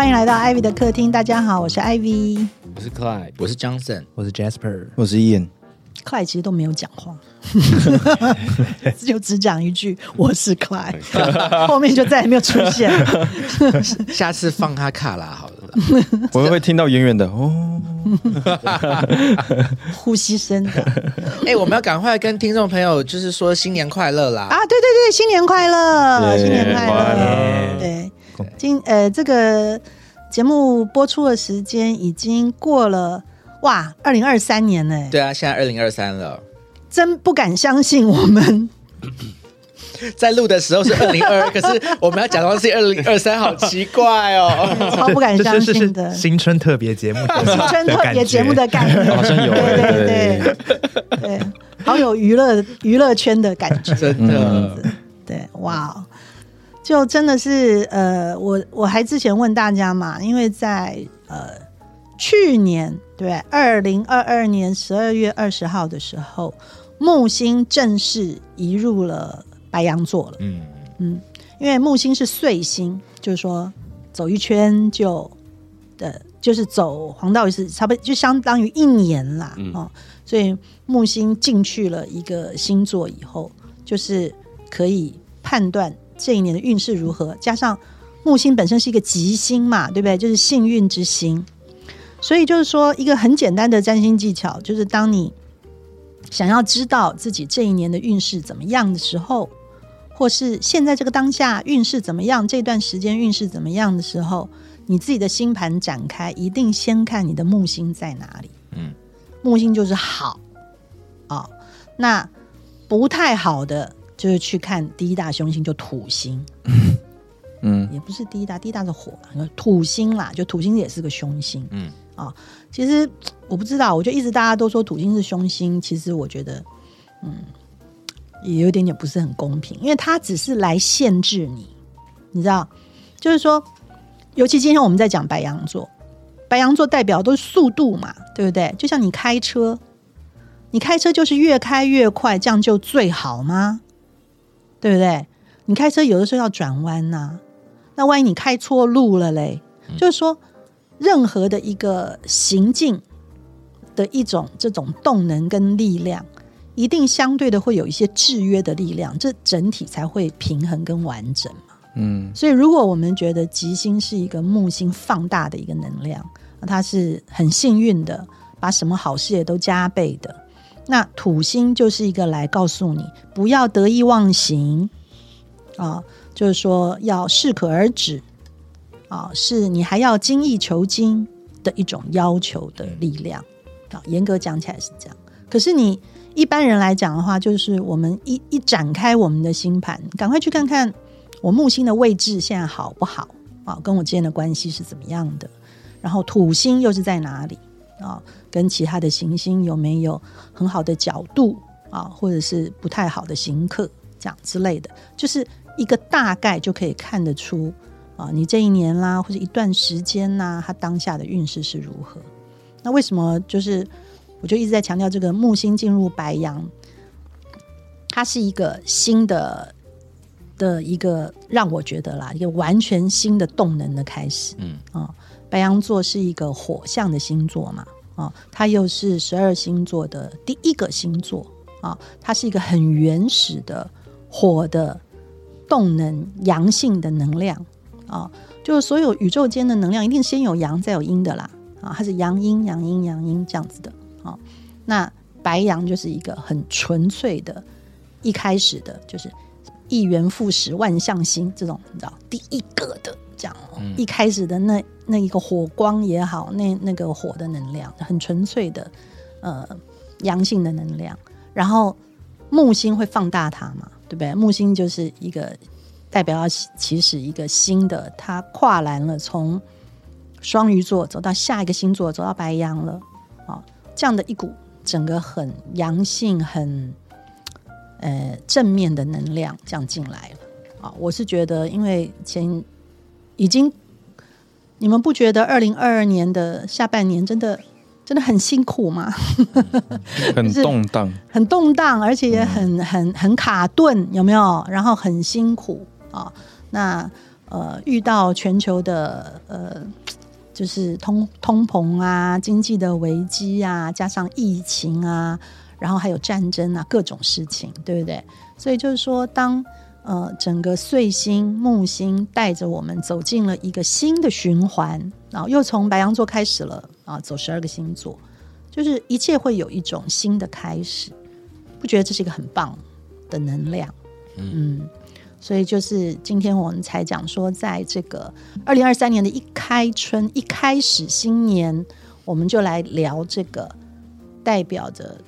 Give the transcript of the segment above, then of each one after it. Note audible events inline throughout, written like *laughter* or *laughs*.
欢迎来到 Ivy 的客厅。大家好，我是 Ivy。我是 Clyde，我是 Johnson，我是 Jasper，我是 Ian。Clyde 其实都没有讲话，*laughs* *laughs* 就只讲一句“我是 Clyde”，*laughs* 后面就再也没有出现。下次放他卡拉好了。我们会听到远远的哦，呼吸声的哎、我们要赶快跟听众朋友就是说新年快乐啦！啊！对对对，新年快乐，耶新年快！乐对，今呃这个节目播出的时间已经过了哇，二零二三年呢，对啊，现在二零二三了，真不敢相信我们。*coughs* 在录的时候是二零二二，*laughs* 可是我们要假装是二零二三，好奇怪哦。*laughs* 超不敢相信的。新春特别节目，新春特别节目的概念，*laughs* 好像有对对对对对，好有娱乐娱乐圈的感觉，真的，对，哇，哦就真的是呃，我我还之前问大家嘛，因为在呃去年对二零二二年十二月二十号的时候，木星正式移入了白羊座了。嗯，嗯，因为木星是岁星，就是说走一圈就的，就是走黄道是差不多就相当于一年啦，哦，所以木星进去了一个星座以后，就是可以判断这一年的运势如何，加上木星本身是一个吉星嘛，对不对？就是幸运之星，所以就是说一个很简单的占星技巧，就是当你想要知道自己这一年的运势怎么样的时候，或是现在这个当下运势怎么样，这段时间运势怎么样的时候，你自己的星盘展开，一定先看你的木星在哪里。嗯，木星就是好啊、那不太好的就是去看第一大凶星，就土星，嗯，也不是第一大，第一大是火嘛，土星啦，就土星也是个凶星。嗯啊，其实我不知道，我就一直大家都说土星是凶星，其实我觉得，嗯，也有点点不是很公平，因为它只是来限制你，你知道，就是说，尤其今天我们在讲白羊座，白羊座代表都是速度嘛，对不对？就像你开车，你开车就是越开越快，这样就最好吗？对不对？你开车有的时候要转弯呐、那万一你开错路了嘞，就是说，任何的一个行进的一种这种动能跟力量，一定相对的会有一些制约的力量，这整体才会平衡跟完整嘛。嗯，所以，如果我们觉得吉星是一个木星放大的一个能量，那它是很幸运的，把什么好事也都加倍的。那土星就是一个来告诉你不要得意忘形啊，就是说要适可而止啊，是你还要精益求精的一种要求的力量啊。严格讲起来是这样，可是你一般人来讲的话，就是我们一一展开我们的星盘，赶快去看看我木星的位置现在好不好啊，跟我之间的关系是怎么样的，然后土星又是在哪里啊？跟其他的行星有没有很好的角度啊，或者是不太好的行客这样之类的，就是一个大概就可以看得出啊，你这一年啦，或者一段时间呐，它当下的运势是如何。那为什么就是我就一直在强调这个木星进入白羊，它是一个新的的一个让我觉得啦，一个完全新的动能的开始。嗯啊、白羊座是一个火象的星座嘛，啊、它又是十二星座的第一个星座啊、它是一个很原始的火的动能、阳性的能量啊、就是所有宇宙间的能量一定先有阳再有阴的啦，啊，它是阳阴、阳阴、阳阴这样子的啊、那白羊就是一个很纯粹的，一开始的就是一元复始、万象新这种，你知道第一个的这样哦、一开始的那那一个火光也好，那那个火的能量很纯粹的，呃，阳性的能量。然后木星会放大它嘛，对不对？木星就是一个代表要起始一个新的，它跨栏了，从双鱼座走到下一个星座，走到白羊了啊、这样的一股整个很阳性、很呃正面的能量这样进来了啊、我是觉得，因为前已经，你们不觉得二零二二年的下半年真的真的很辛苦吗？*laughs* 很动荡，很动荡，而且也很很很卡顿，有没有？然后很辛苦啊。那呃遇到全球的呃就是通通膨啊、经济的危机啊，加上疫情啊，然后还有战争啊，各种事情，对不对？所以就是说，当呃整个岁星木星带着我们走进了一个新的循环，然后又从白羊座开始了啊，走十二个星座，就是一切会有一种新的开始，不觉得这是一个很棒的能量？嗯，所以就是今天我们才讲说，在这个二零二三年的一开春一开始新年，我们就来聊这个代表着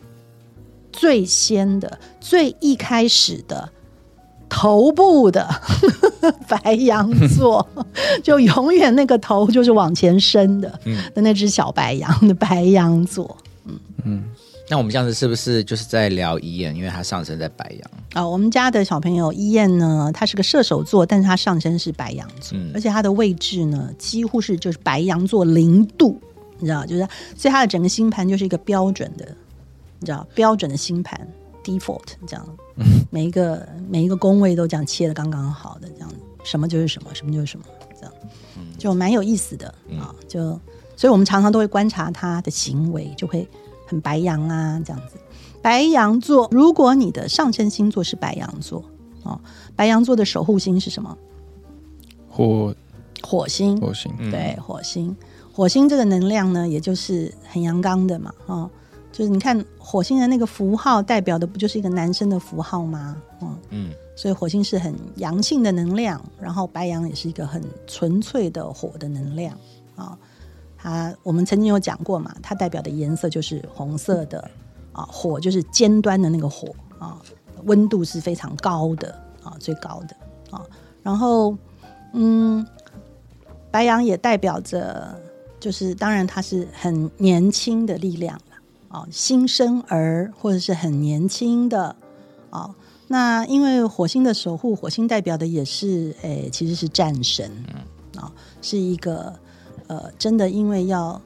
最先的、最一开始的头部的 *laughs* 白羊座，*laughs* 就永远那个头就是往前伸的、嗯的那只小白羊的白羊座。嗯嗯那我们这样子是不是就是在聊伊燕？因为他上升在白羊，啊、我们家的小朋友伊燕呢，他是个射手座，但是他上身是白羊座，嗯而且他的位置呢，几乎是就是白羊座零度，你知道，就是所以他的整个星盘就是一个标准的，你知道标准的星盘 default 这样，每一个每一个宫位都这样切的刚刚好的这样，什么就是什么，什么就是什么，这样。就蛮有意思的啊，就所以我们常常都会观察他的行为，就会很白羊啊这样子。白羊座，如果你的上升星座是白羊座哦，白羊座的守护星是什么？火。火星。火星，对，火星，火星这个能量呢，也就是很阳刚的嘛，哦，就是你看火星的那个符号代表的不就是一个男生的符号吗？嗯，嗯，所以火星是很阳性的能量，然后白羊也是一个很纯粹的火的能量啊。它我们曾经有讲过嘛，它代表的颜色就是红色的啊，火就是尖端的那个火啊，温度是非常高的啊，最高的啊。然后嗯，白羊也代表着，就是当然它是很年轻的力量了啊，新生儿或者是很年轻的啊。那因为火星的守护，火星代表的也是诶，其实是战神，啊，是一个呃，真的因为要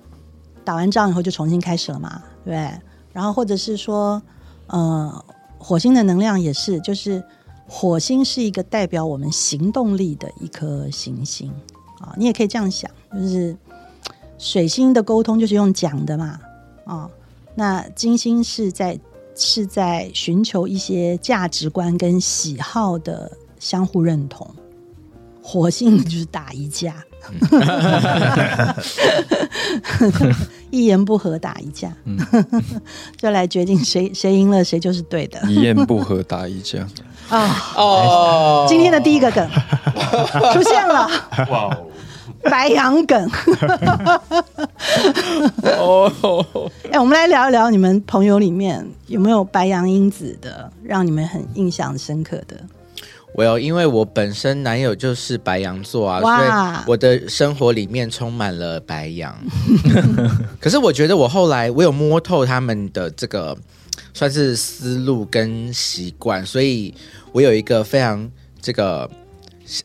打完仗以后就重新开始了嘛，对不对？然后或者是说，呃，火星的能量也是，就是火星是一个代表我们行动力的一颗行星啊，你也可以这样想，就是水星的沟通就是用讲的嘛，啊，那金星是在是在寻求一些价值观跟喜好的相互认同，火星就是打一架，一言不合打一架，就来决定谁谁赢了，谁就是对的。一言不合打一架。啊！哦，今天的第一个梗出现了，哇哦，*laughs* 白羊梗。哦，*laughs* 哎、我们来聊一聊你们朋友里面有没有白羊因子的，让你们很印象深刻的？我有，因为我本身男友就是白羊座啊，所以我的生活里面充满了白羊。*laughs* 可是我觉得我后来我有摸透他们的这个算是思路跟习惯，所以我有一个非常这个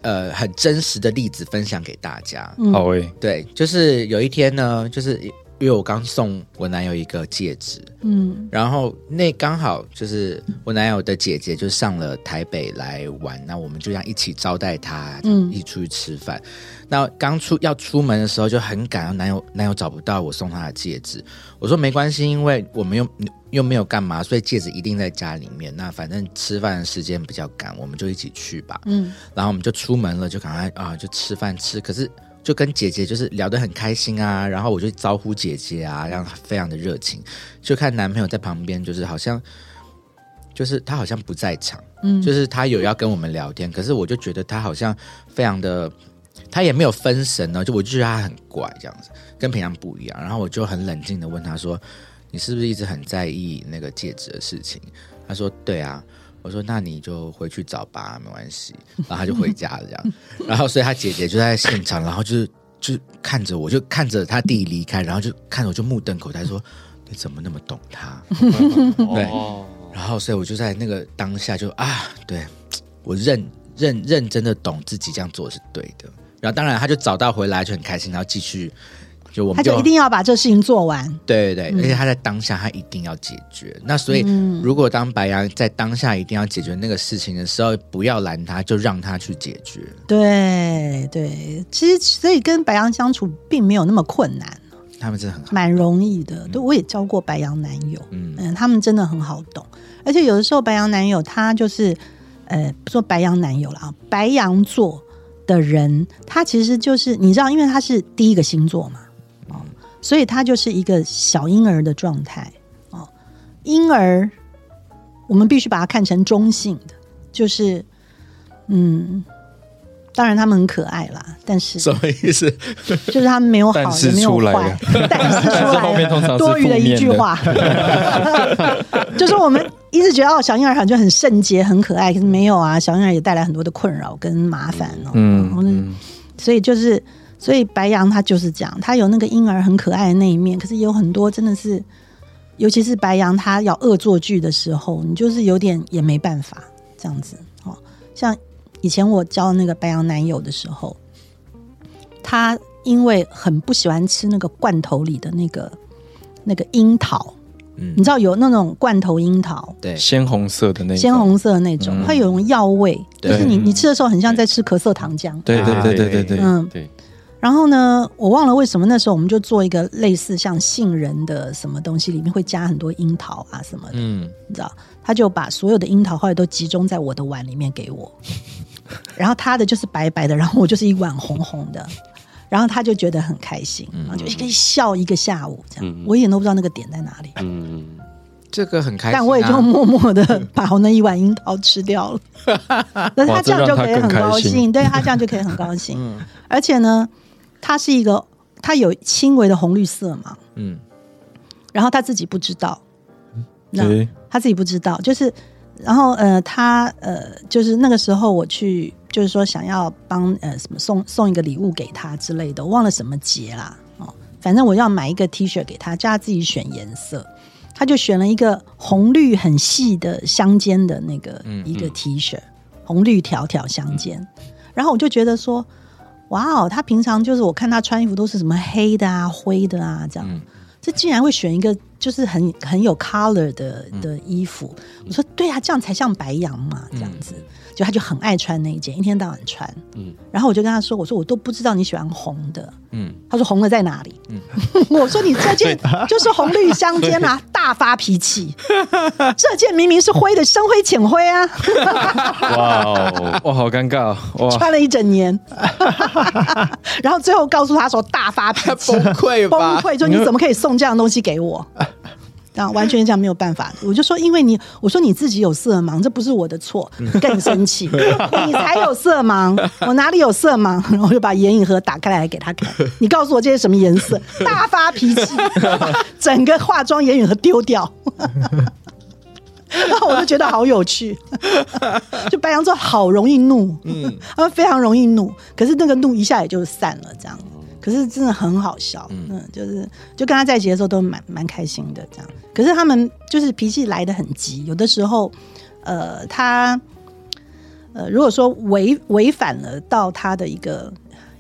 呃很真实的例子分享给大家。嗯。好诶，对，就是有一天呢，就是因为我刚送我男友一个戒指，嗯。然后那刚好就是我男友的姐姐就上了台北来玩，那我们就这样一起招待她，嗯。一起出去吃饭。那刚出要出门的时候就很赶，男友男友找不到我送他的戒指，我说没关系，因为我们又又没有干嘛，所以戒指一定在家里面。那反正吃饭的时间比较赶，我们就一起去吧。嗯然后我们就出门了，就赶快啊，就吃饭吃。可是就跟姐姐就是聊得很开心啊，然后我就招呼姐姐啊，让她非常的热情。就看男朋友在旁边，就是好像，就是他好像不在场，嗯，就是他有要跟我们聊天，可是我就觉得他好像非常的，他也没有分神呢，就我就觉得他很怪这样子，跟平常不一样。然后我就很冷静的问他说：“你是不是一直很在意那个戒指的事情？”他说：“对啊。”我说：“那你就回去找吧，没关系。”然后他就回家了这样。*laughs* 然后所以他姐姐就在现场，然后就是就看着我，就看着他弟离开，然后就看着我就目瞪口呆说：“你怎么那么懂他？” *laughs* 对哦，然后，所以我就在那个当下就啊，对我认认认真的懂自己这样做是对的。然后，当然他就找到回来就很开心，然后继续就我们他就一定要把这事情做完。对对对，嗯而且他在当下他一定要解决。那所以，嗯如果当白羊在当下一定要解决那个事情的时候，不要拦他，就让他去解决。对对，其实所以跟白羊相处并没有那么困难，他们真的很好。蛮容易的。对，我也交过白羊男友，嗯嗯，他们真的很好懂，而且有的时候白羊男友他就是，呃，不说白羊男友了啊，白羊座的人，他其实就是你知道，因为他是第一个星座嘛，哦，所以他就是一个小婴儿的状态哦。婴儿，我们必须把它看成中性的，就是，嗯。当然，他们很可爱啦，但是什么意思？就是他们没有好也没有出来坏了，但是 *laughs* 多余的一句话，*laughs* 就是我们一直觉得哦，小婴儿好像很圣洁、很可爱，可是没有啊，小婴儿也带来很多的困扰跟麻烦哦。嗯，所以就是，所以白羊他就是这样，他有那个婴儿很可爱的那一面，可是也有很多真的是，尤其是白羊他要恶作剧的时候，你就是有点也没办法这样子哦。像以前我交那个白羊男友的时候，他因为很不喜欢吃那个罐头里的那个那个樱桃，嗯你知道有那种罐头樱桃。对，鲜红色的那种鲜，红色的那种，嗯它有种药味，就是你你吃的时候很像在吃咳嗽糖浆。对对对对对对，嗯，对，然后呢，我忘了为什么那时候我们就做一个类似像杏仁的什么东西，里面会加很多樱桃啊什么的，嗯，你知道？他就把所有的樱桃后来都集中在我的碗里面给我，*laughs* 然后他的就是白白的，然后我就是一碗红红的，然后他就觉得很开心，然后就一个笑一个下午这样，嗯。我一点都不知道那个点在哪里，嗯，这个很开心、啊。但我也就默默的把我那一碗樱桃吃掉了。*laughs* 但是他这样就可以很高兴，心对他这样就可以很高兴。而且呢，他是一个他有轻微的红绿色嘛，嗯。然后他自己不知道，那对，他自己不知道，就是然后呃，他呃，就是那个时候我去，就是说想要帮呃什么送送一个礼物给他之类的，我忘了什么节啦。哦，反正我要买一个 T 恤给他，叫他自己选颜色。他就选了一个红绿很细的相间的那个嗯一个 T 恤，红绿条条相间。然后我就觉得说，哇哦，他平常就是我看他穿衣服都是什么黑的啊、灰的啊这样，嗯这竟然会选一个就是很很有 color 的的衣服。我说对啊，这样才像白羊嘛，这样子。就他就很爱穿那一件，一天到晚穿。嗯然后我就跟他说：“我说我都不知道你喜欢红的。”嗯，他说红的在哪里？嗯 *laughs* 我说你这件 *laughs* 就是红绿相间啊，*laughs* 大发脾气。这件明明是灰的，深灰浅灰啊，哇哦，哇，好尴尬哦，哇，穿了一整年。然后最后告诉他说大发脾气，崩溃崩？溃，说你怎么可以送这样的东西给我？啊，完全这样没有办法。*laughs* 我就说，因为你，我说你自己有色盲，这不是我的错，更生气。*laughs* 你才有色盲，我哪里有色盲？然后我就把眼影盒打开来给他看。你告诉我这是什么颜色？大发脾气，*laughs* 整个化妆眼影盒丢掉。然后我就觉得好有趣，就白羊座好容易怒，嗯，他们非常容易怒，可是那个怒一下也就散了，这样。可是真的很好笑，嗯，就是就跟他在一起的时候都蛮蛮开心的这样。可是他们就是脾气来的很急，有的时候，呃，他呃，如果说违违反了到他的一个，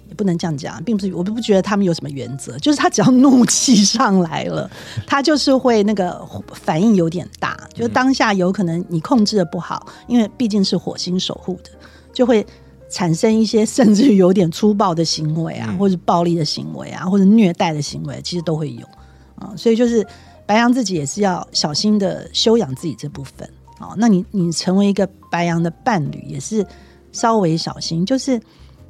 也不能这样讲，并不是我并不觉得他们有什么原则，就是他只要怒气上来了，*laughs* 他就是会那个反应有点大，就是当下有可能你控制的不好，因为毕竟是火星守护的，就会。产生一些甚至于有点粗暴的行为啊，或者暴力的行为啊，或者虐待的行为，其实都会有啊。所以就是白羊自己也是要小心的修养自己这部分啊。那你你成为一个白羊的伴侣，也是稍微小心，就是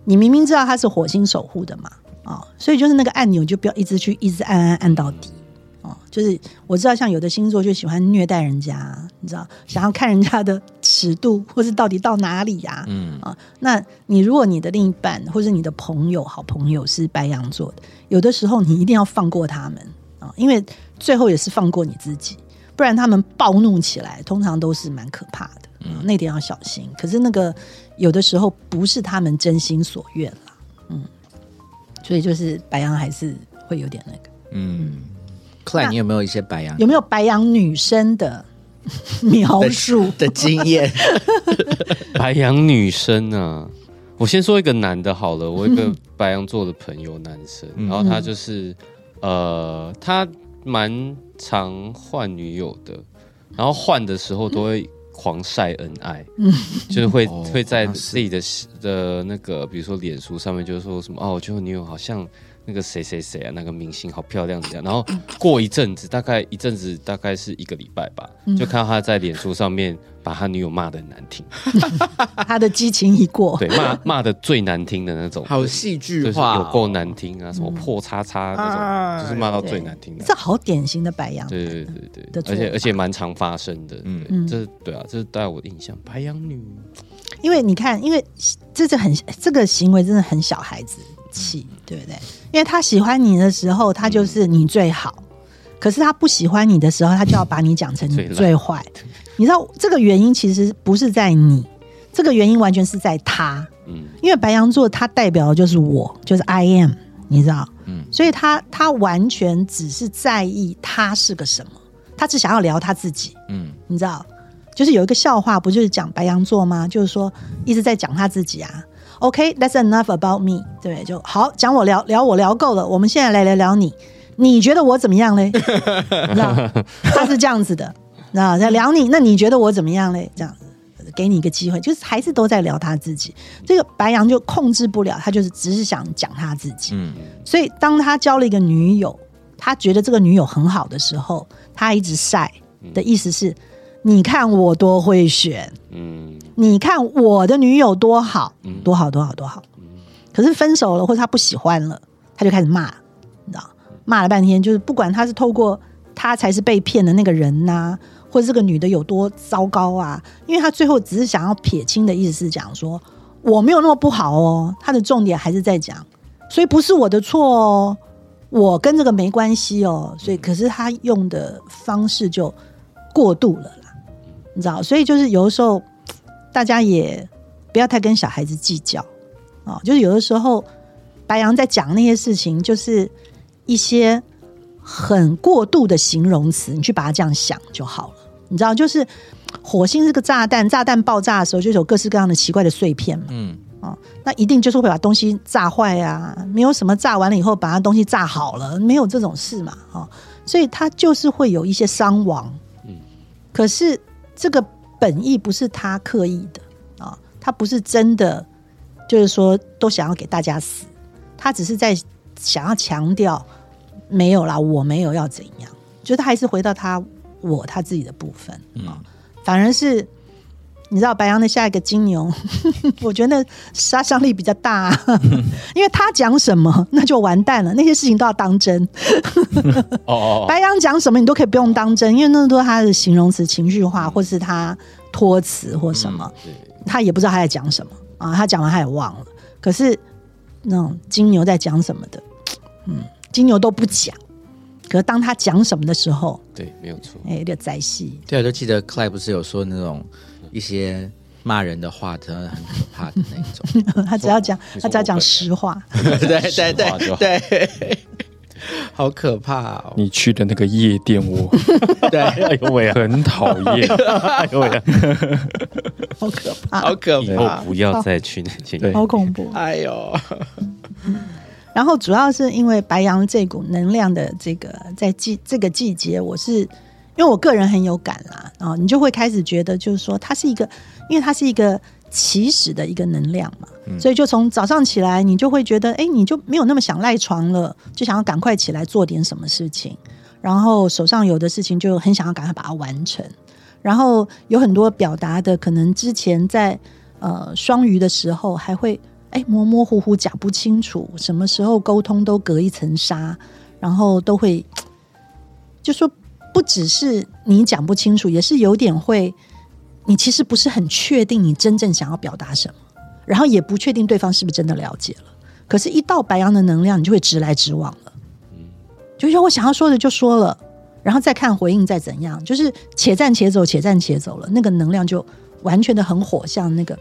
你明明知道他是火星守护的嘛啊，所以就是那个按钮就不要一直去一直按按按到底。哦，就是我知道，像有的星座就喜欢虐待人家，你知道，想要看人家的尺度，或是到底到哪里呀、嗯。啊，那你如果你的另一半或者你的朋友、好朋友是白羊座的，有的时候你一定要放过他们啊，因为最后也是放过你自己，不然他们暴怒起来，通常都是蛮可怕的，嗯，那点要小心。可是那个有的时候不是他们真心所愿啦，嗯，所以就是白羊还是会有点那个。嗯，克莱，你有没有一些白羊？有没有白羊女生的描述？的经验？*laughs* 白羊女生啊，我先说一个男的好了，我一个白羊座的朋友，男生，然后他就是呃，他蛮常换女友的，然后换的时候都会狂晒恩爱，嗯就是会、哦会在自己的的那个，比如说脸书上面，就是说什么哦，我觉得我女友好像那个谁谁谁啊，那个明星好漂亮这样。然后过一阵子，大概一阵子，大概是一个礼拜吧，嗯就看到他在脸书上面把他女友骂的很难听，*laughs* 他的激情已过，对，骂骂的最难听的那种，好戏剧就是化哦，有够难听啊，什么破叉叉那啊种，就是骂到最难听的。这好典型的白羊。对对对的对而且而且蛮常发生的。嗯嗯，这对啊，这是带我的印象。白羊女，因为你看，因为这是很这个行为真的很小孩子气，对不对？因为他喜欢你的时候，他就是你最好；可是他不喜欢你的时候，他就要把你讲成你最坏。你知道这个原因其实不是在你，这个原因完全是在他。嗯，因为白羊座它代表的就是我，就是 I am，你知道，嗯所以他他完全只是在意他是个什么，他只想要聊他自己，嗯你知道，就是有一个笑话，不就是讲白羊座吗？就是说一直在讲他自己啊。OK，that's、enough about me，对，就好讲我聊聊我聊够了，我们现在来聊聊你，你觉得我怎么样嘞？你知道，他是这样子的，那在聊你，那你觉得我怎么样嘞？这样子。给你一个机会，就是还是都在聊他自己。这个白羊就控制不了，他就是只是想讲他自己。嗯所以当他交了一个女友，他觉得这个女友很好的时候，他一直晒的意思是：你看我多会选，嗯，你看我的女友多好嗯，多好，多好，多好。可是分手了，或者他不喜欢了，他就开始骂，你知道，骂了半天，就是不管他是透过他才是被骗的那个人呐、或者这个女的有多糟糕啊，因为他最后只是想要撇清的意思是讲说我没有那么不好哦，他的重点还是在讲，所以不是我的错哦，我跟这个没关系哦，所以可是他用的方式就过度了啦，你知道，所以就是有的时候大家也不要太跟小孩子计较啊、就是有的时候白羊在讲那些事情，就是一些很过度的形容词，你去把它这样想就好了。你知道，就是火星是个炸弹，炸弹爆炸的时候就有各式各样的奇怪的碎片嘛，嗯哦，那一定就是会把东西炸坏啊，没有什么炸完了以后把它东西炸好了，没有这种事嘛，哦，所以它就是会有一些伤亡。嗯可是这个本意不是他刻意的啊、他不是真的就是说都想要给大家死，他只是在想要强调没有啦，我没有要怎样，就是他还是回到他我他自己的部分啊、反而是。你知道白羊的下一个金牛，*laughs* 我觉得杀伤力比较大、啊，*laughs* 因为他讲什么那就完蛋了，那些事情都要当真。哦 *laughs* 白羊讲什么你都可以不用当真，因为那都是他的形容词情绪化，或是他托词或什么，对，他也不知道他在讲什么啊，他讲完他也忘了。可是那种金牛在讲什么的，嗯，金牛都不讲。可是当他讲什么的时候，对，没有错。哎、有点灾戏。对，我就记得 Clay 不是有说那种一些骂人的话，真的很可怕的那一种。*laughs* 他只要讲，他只要讲实话。对对对好对，*laughs* 好可怕哦！你去的那个夜店，我 *laughs* 对，哎呦喂啊，很讨厌。哎呦喂啊，好可怕，好可以后。不要再去那些。对好恐怖。哎呦，然后主要是因为白羊这股能量的这个在季这个季节，我是因为我个人很有感啦，啊，你就会开始觉得就是说它是一个，因为它是一个起始的一个能量嘛，所以就从早上起来，你就会觉得，哎，你就没有那么想赖床了，就想要赶快起来做点什么事情，然后手上有的事情就很想要赶快把它完成，然后有很多表达的，可能之前在呃双鱼的时候还会哎模模糊糊讲不清楚，什么时候沟通都隔一层纱，然后都会就说不只是你讲不清楚，也是有点会，你其实不是很确定你真正想要表达什么，然后也不确定对方是不是真的了解了。可是，一到白羊的能量，你就会直来直往了，就是我想要说的就说了，然后再看回应再怎样，就是且战且走，且战且走了，那个能量就完全的很火，像那个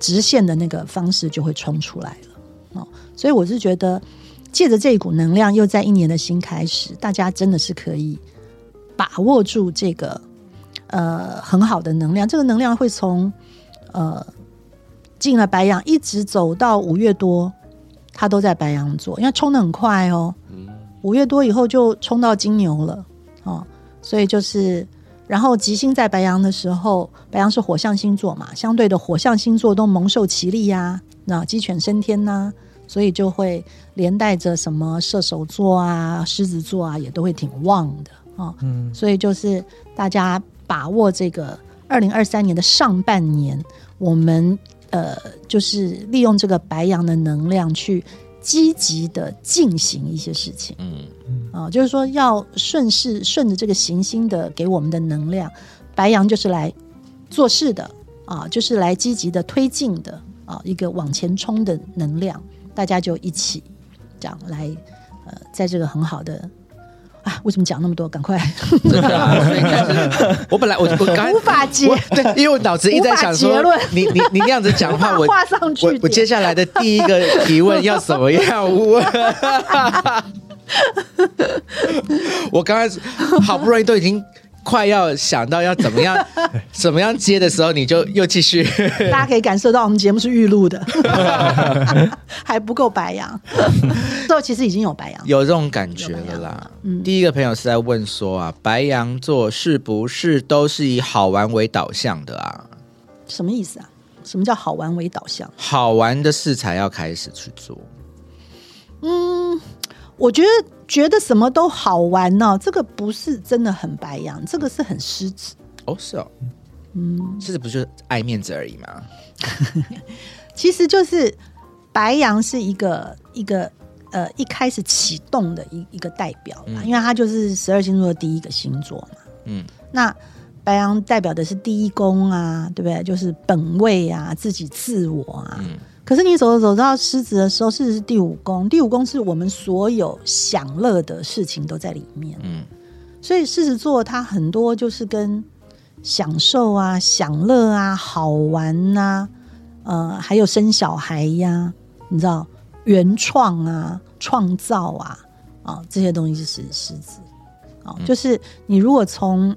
直线的那个方式就会冲出来了哦。所以我是觉得，借着这一股能量，又在一年的新开始，大家真的是可以把握住这个呃很好的能量。这个能量会从呃进了白羊，一直走到五月多，它都在白羊座，因为冲的很快哦。五月多以后就冲到金牛了哦，所以就是，然后吉星在白羊的时候，白羊是火象星座嘛，相对的火象星座都蒙受其利呀、那鸡犬升天呐、所以就会连带着什么射手座啊、狮子座啊，也都会挺旺的哦。嗯，所以就是大家把握这个二零二三年的上半年，我们呃就是利用这个白羊的能量去积极的进行一些事情嗯啊、就是说要顺势顺着这个行星的给我们的能量，白羊就是来做事的啊，就是来积极的推进的啊，一个往前冲的能量，大家就一起这样来呃，在这个很好的。啊，为什么讲那么多？赶快！*laughs* 我本来我我刚无法接对，因为我脑子一直在想说你你你那样子讲话，我画上去。我我接下来的第一个提问要怎么样问？我 *laughs* 刚开始好不容易都已经快要想到要怎么样 *laughs* 怎么样接的时候，你就又继续。*laughs* 大家可以感受到我们节目是预录的，*laughs* 还不够白羊。之后其实已经有白羊，有这种感觉了啦。第一个朋友是在问说啊，白羊座是不是都是以好玩为导向的啊？什么意思啊？什么叫好玩为导向？好玩的事才要开始去做。我觉得觉得什么都好玩呢、这个不是真的很白羊，这个是很狮子。哦，是哦，嗯，是不就是爱面子而已嘛？*laughs* 其实就是白羊是一个一个呃一开始启动的一一个代表啦，因为它就是十二星座的第一个星座嘛。嗯，那白羊代表的是第一宫啊，对不对？就是本位啊，自己自我啊。嗯可是你走着走到狮子的时候，狮子是第五宫，第五宫是我们所有享乐的事情都在里面。嗯所以狮子座它很多就是跟享受啊、享乐啊、好玩呐、呃，还有生小孩呀、你知道，原创啊、创造啊，啊、这些东西是狮子。啊、就是你如果从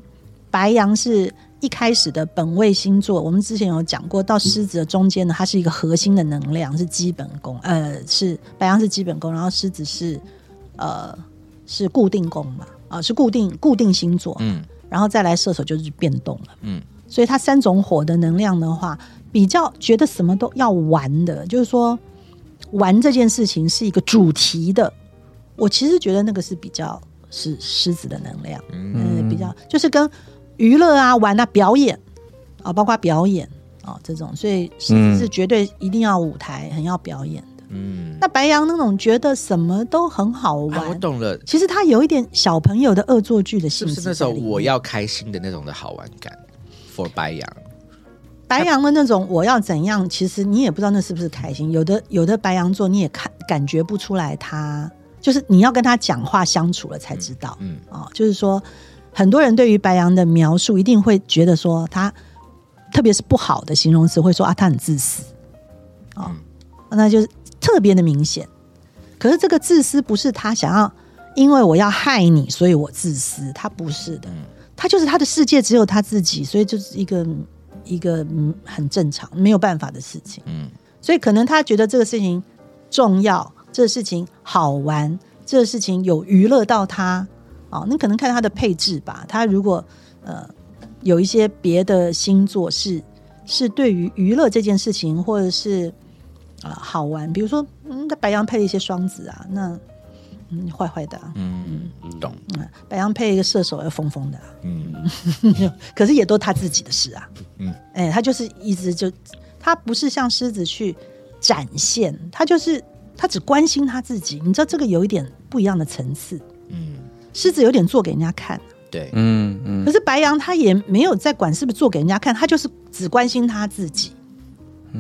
白羊是一开始的本位星座，我们之前有讲过，到狮子的中间呢，它是一个核心的能量，是基本功，呃，是白羊是基本功，然后狮子是呃是固定宫嘛，啊、是固定固定星座，嗯。然后再来射手就是变动了，嗯所以它三种火的能量的话，比较觉得什么都要玩的，就是说玩这件事情是一个主题的。我其实觉得那个是比较是狮子的能量，嗯，比较就是跟娱乐啊、玩啊、表演啊，包括表演啊这种，所以狮子是绝对一定要舞台，很要表演的。嗯，那白羊那种觉得什么都很好玩，啊，我懂了，其实他有一点小朋友的恶作剧的性质是不是那种我要开心的那种的好玩感？For 白羊，白羊的那种我要怎样，其实你也不知道那是不是开心。有的有的白羊座你也看感觉不出来他，就是你要跟他讲话相处了才知道。嗯哦，就是说很多人对于白羊的描述一定会觉得说他，特别是不好的形容词会说啊他很自私，哦，嗯那就是特别的明显。可是这个自私不是他想要，因为我要害你，所以我自私，他不是的。嗯他就是他的世界只有他自己，所以就是一个一个嗯很正常没有办法的事情。嗯所以可能他觉得这个事情重要，这个事情好玩，这个事情有娱乐到他哦。那可能看他的配置吧。他如果呃有一些别的星座是是对于娱乐这件事情，或者是啊、呃好玩，比如说嗯，他白羊配了一些双子啊，那嗯坏坏的、啊。嗯，懂，嗯，白羊配一个射手要疯疯的、啊，嗯 *laughs* 可是也都他自己的事啊。嗯，哎、他就是一直就他不是像狮子去展现，他就是他只关心他自己。你知道这个有一点不一样的层次。嗯，狮子有点做给人家看，对，嗯嗯。可是白羊他也没有在管是不是做给人家看，他就是只关心他自己，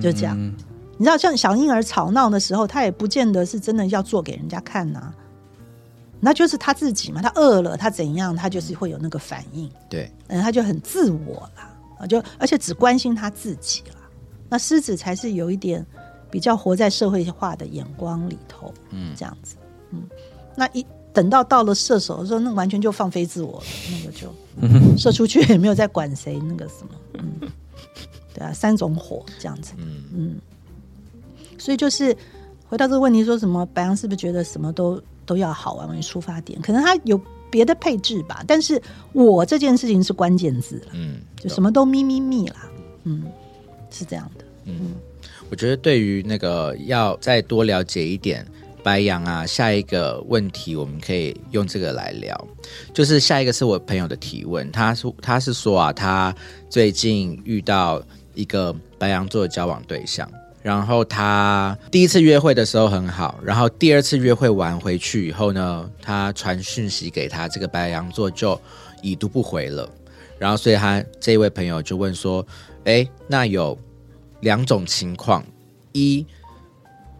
就这样。嗯你知道，像小婴儿吵闹的时候，他也不见得是真的要做给人家看呐、那就是他自己嘛，他饿了，他怎样，他就是会有那个反应。对，嗯，他就很自我啦，啊，就而且只关心他自己啦。那狮子才是有一点比较活在社会化的眼光里头，嗯。这样子，嗯，那一等到到了射手的时候，那完全就放飞自我了，那个就 *laughs* 射出去也没有在管谁那个什么，嗯，对啊，三种火这样子，嗯。嗯，所以就是回到这个问题，说什么白羊是不是觉得什么都都要好玩为出发点，可能他有别的配置吧，但是我这件事情是关键字了，嗯，就什么都咪咪咪啦，嗯，是这样的。嗯。我觉得对于那个要再多了解一点白羊啊，下一个问题我们可以用这个来聊。就是下一个是我朋友的提问，他说他是说啊，他最近遇到一个白羊座的交往对象，然后他第一次约会的时候很好，然后第二次约会完回去以后呢，他传讯息给他，这个白羊座就已读不回了。然后所以他这位朋友就问说，哎，那有两种情况，一，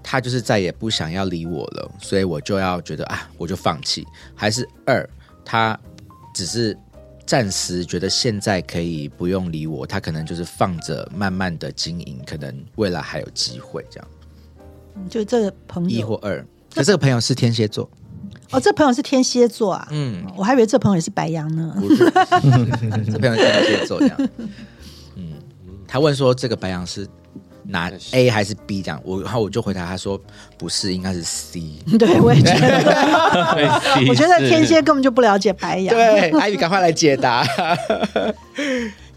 他就是再也不想要理我了，所以我就要觉得啊，我就放弃；还是二，他只是暂时觉得现在可以不用理我，他可能就是放着慢慢的经营，可能未来还有机会这样。就这个朋友一或二，可这个朋友是天蝎座，哦，这朋友是天蝎座啊，嗯，我还以为这朋友也是白羊呢。不是，*laughs* 这朋友是天蝎座这样。嗯，他问说这个白羊是拿 A 还是 B 这样，我然后我就回答他说不是，应该是 C。*laughs* 对，我也觉得，*laughs* *laughs* 我觉得天蝎根本就不了解白羊。对，阿宇赶快来解答。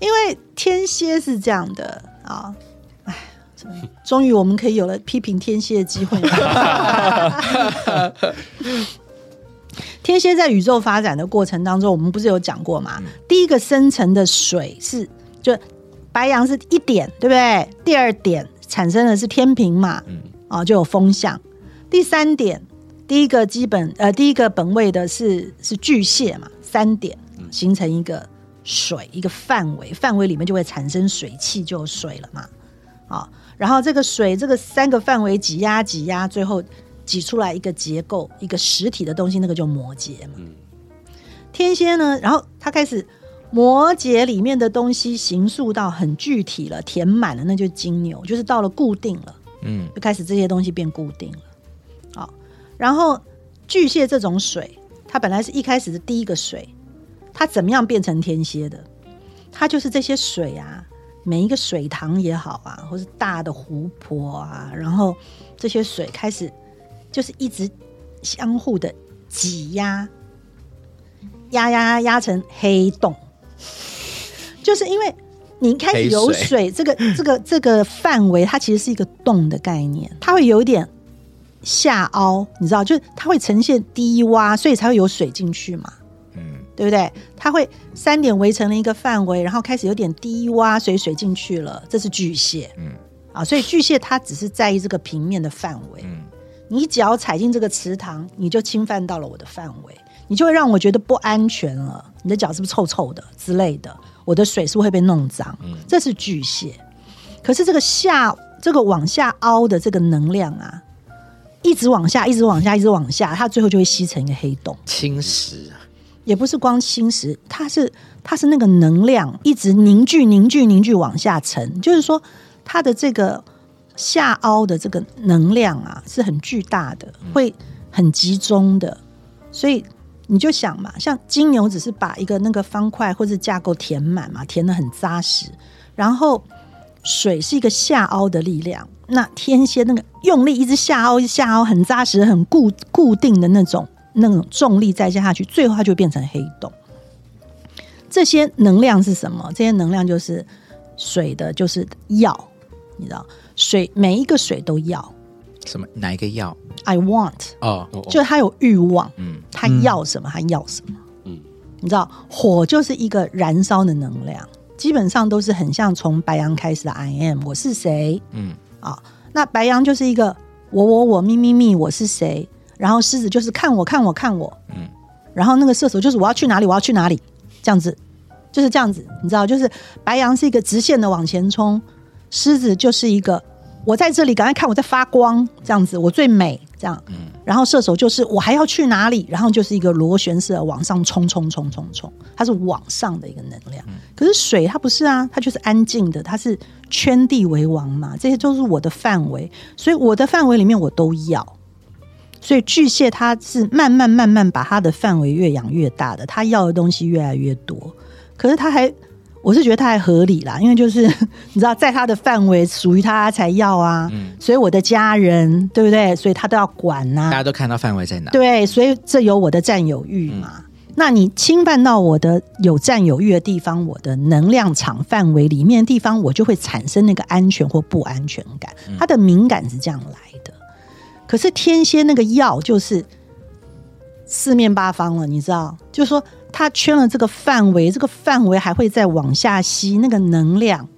因为天蝎是这样的啊，哎，终于我们可以有了批评天蝎的机会了。天蝎在宇宙发展的过程当中，我们不是有讲过吗？第一个生成的水是就白羊是一点，对不对？第二点产生的是天平嘛，啊，就有风向。第三点，第一个基本呃，第一个本位的是是巨蟹嘛，三点形成一个水一个范围，范围里面就会产生水汽，就有水了嘛。啊，然后这个水这个三个范围挤压挤压，最后挤出来一个结构，一个实体的东西，那个就摩羯嘛。天蝎呢，然后他开始摩羯里面的东西形塑到很具体了，填满了，那就金牛，就是到了固定了。嗯就开始这些东西变固定了。好，然后巨蟹这种水，它本来是一开始的第一个水，它怎么样变成天蝎的？它就是这些水啊，每一个水塘也好啊，或是大的湖泊啊，然后这些水开始就是一直相互的挤压，压压压压成黑洞，就是因为你一开始有水水，这个这个这个范围，它其实是一个洞的概念，它会有一点下凹，你知道，就是它会呈现低洼，所以才会有水进去嘛。嗯对不对？它会三点围成了一个范围，然后开始有点低洼，所以水进去了，这是巨蟹。嗯啊，所以巨蟹它只是在意这个平面的范围。嗯你脚踩进这个池塘，你就侵犯到了我的范围，你就会让我觉得不安全了。你的脚是不是臭臭的之类的？我的水是会被弄脏？嗯这是巨蟹。可是这个下这个往下凹的这个能量啊，一直往下，一直往下，一直往下，它最后就会吸成一个黑洞。侵蚀，也不是光侵蚀，它是它是那个能量一直凝聚凝聚凝聚往下沉，就是说它的这个下凹的这个能量啊是很巨大的，会很集中的，所以你就想嘛，像金牛只是把一个那个方块或者架构填满嘛，填的很扎实，然后水是一个下凹的力量，那天蝎那个用力一直下凹，一直下凹，很扎实、很固固定的那种那种重力再加下去，最后它就变成黑洞。这些能量是什么？这些能量就是水的，就是要，你知道，水每一个水都要什么？哪一个要？，I want，哦，哦就是他有欲望，嗯。他要什么，他要什么。嗯。你知道，火就是一个燃烧的能量，基本上都是很像从白羊开始的 I am，我是谁？嗯。啊？那白羊就是一个我我我咪咪咪，我是谁？然后狮子就是看我看我看我，嗯。然后那个射手就是我要去哪里，我要去哪里，这样子，就是这样子，你知道，就是白羊是一个直线的往前冲，狮子就是一个我在这里，赶快看我在发光，这样子，我最美，这样，嗯然后射手就是我还要去哪里，然后就是一个螺旋式的往上冲冲冲冲冲，它是往上的一个能量。可是水它不是啊，它就是安静的，它是圈地为王嘛，这些都是我的范围，所以我的范围里面我都要。所以巨蟹它是慢慢慢慢把它的范围越养越大的，它要的东西越来越多。可是它还我是觉得他还合理啦，因为就是 *laughs* 你知道，在他的范围属于他才要啊，所以我的家人对不对？所以他都要管呐、大家都看到范围在哪。对，所以这有我的占有欲嘛。那你侵犯到我的有占有欲的地方，我的能量场范围里面的地方，我就会产生那个安全或不安全感。它的敏感是这样来的。可是天蝎那个药就是四面八方了，你知道，就是说它圈了这个范围，这个范围还会再往下吸那个能量，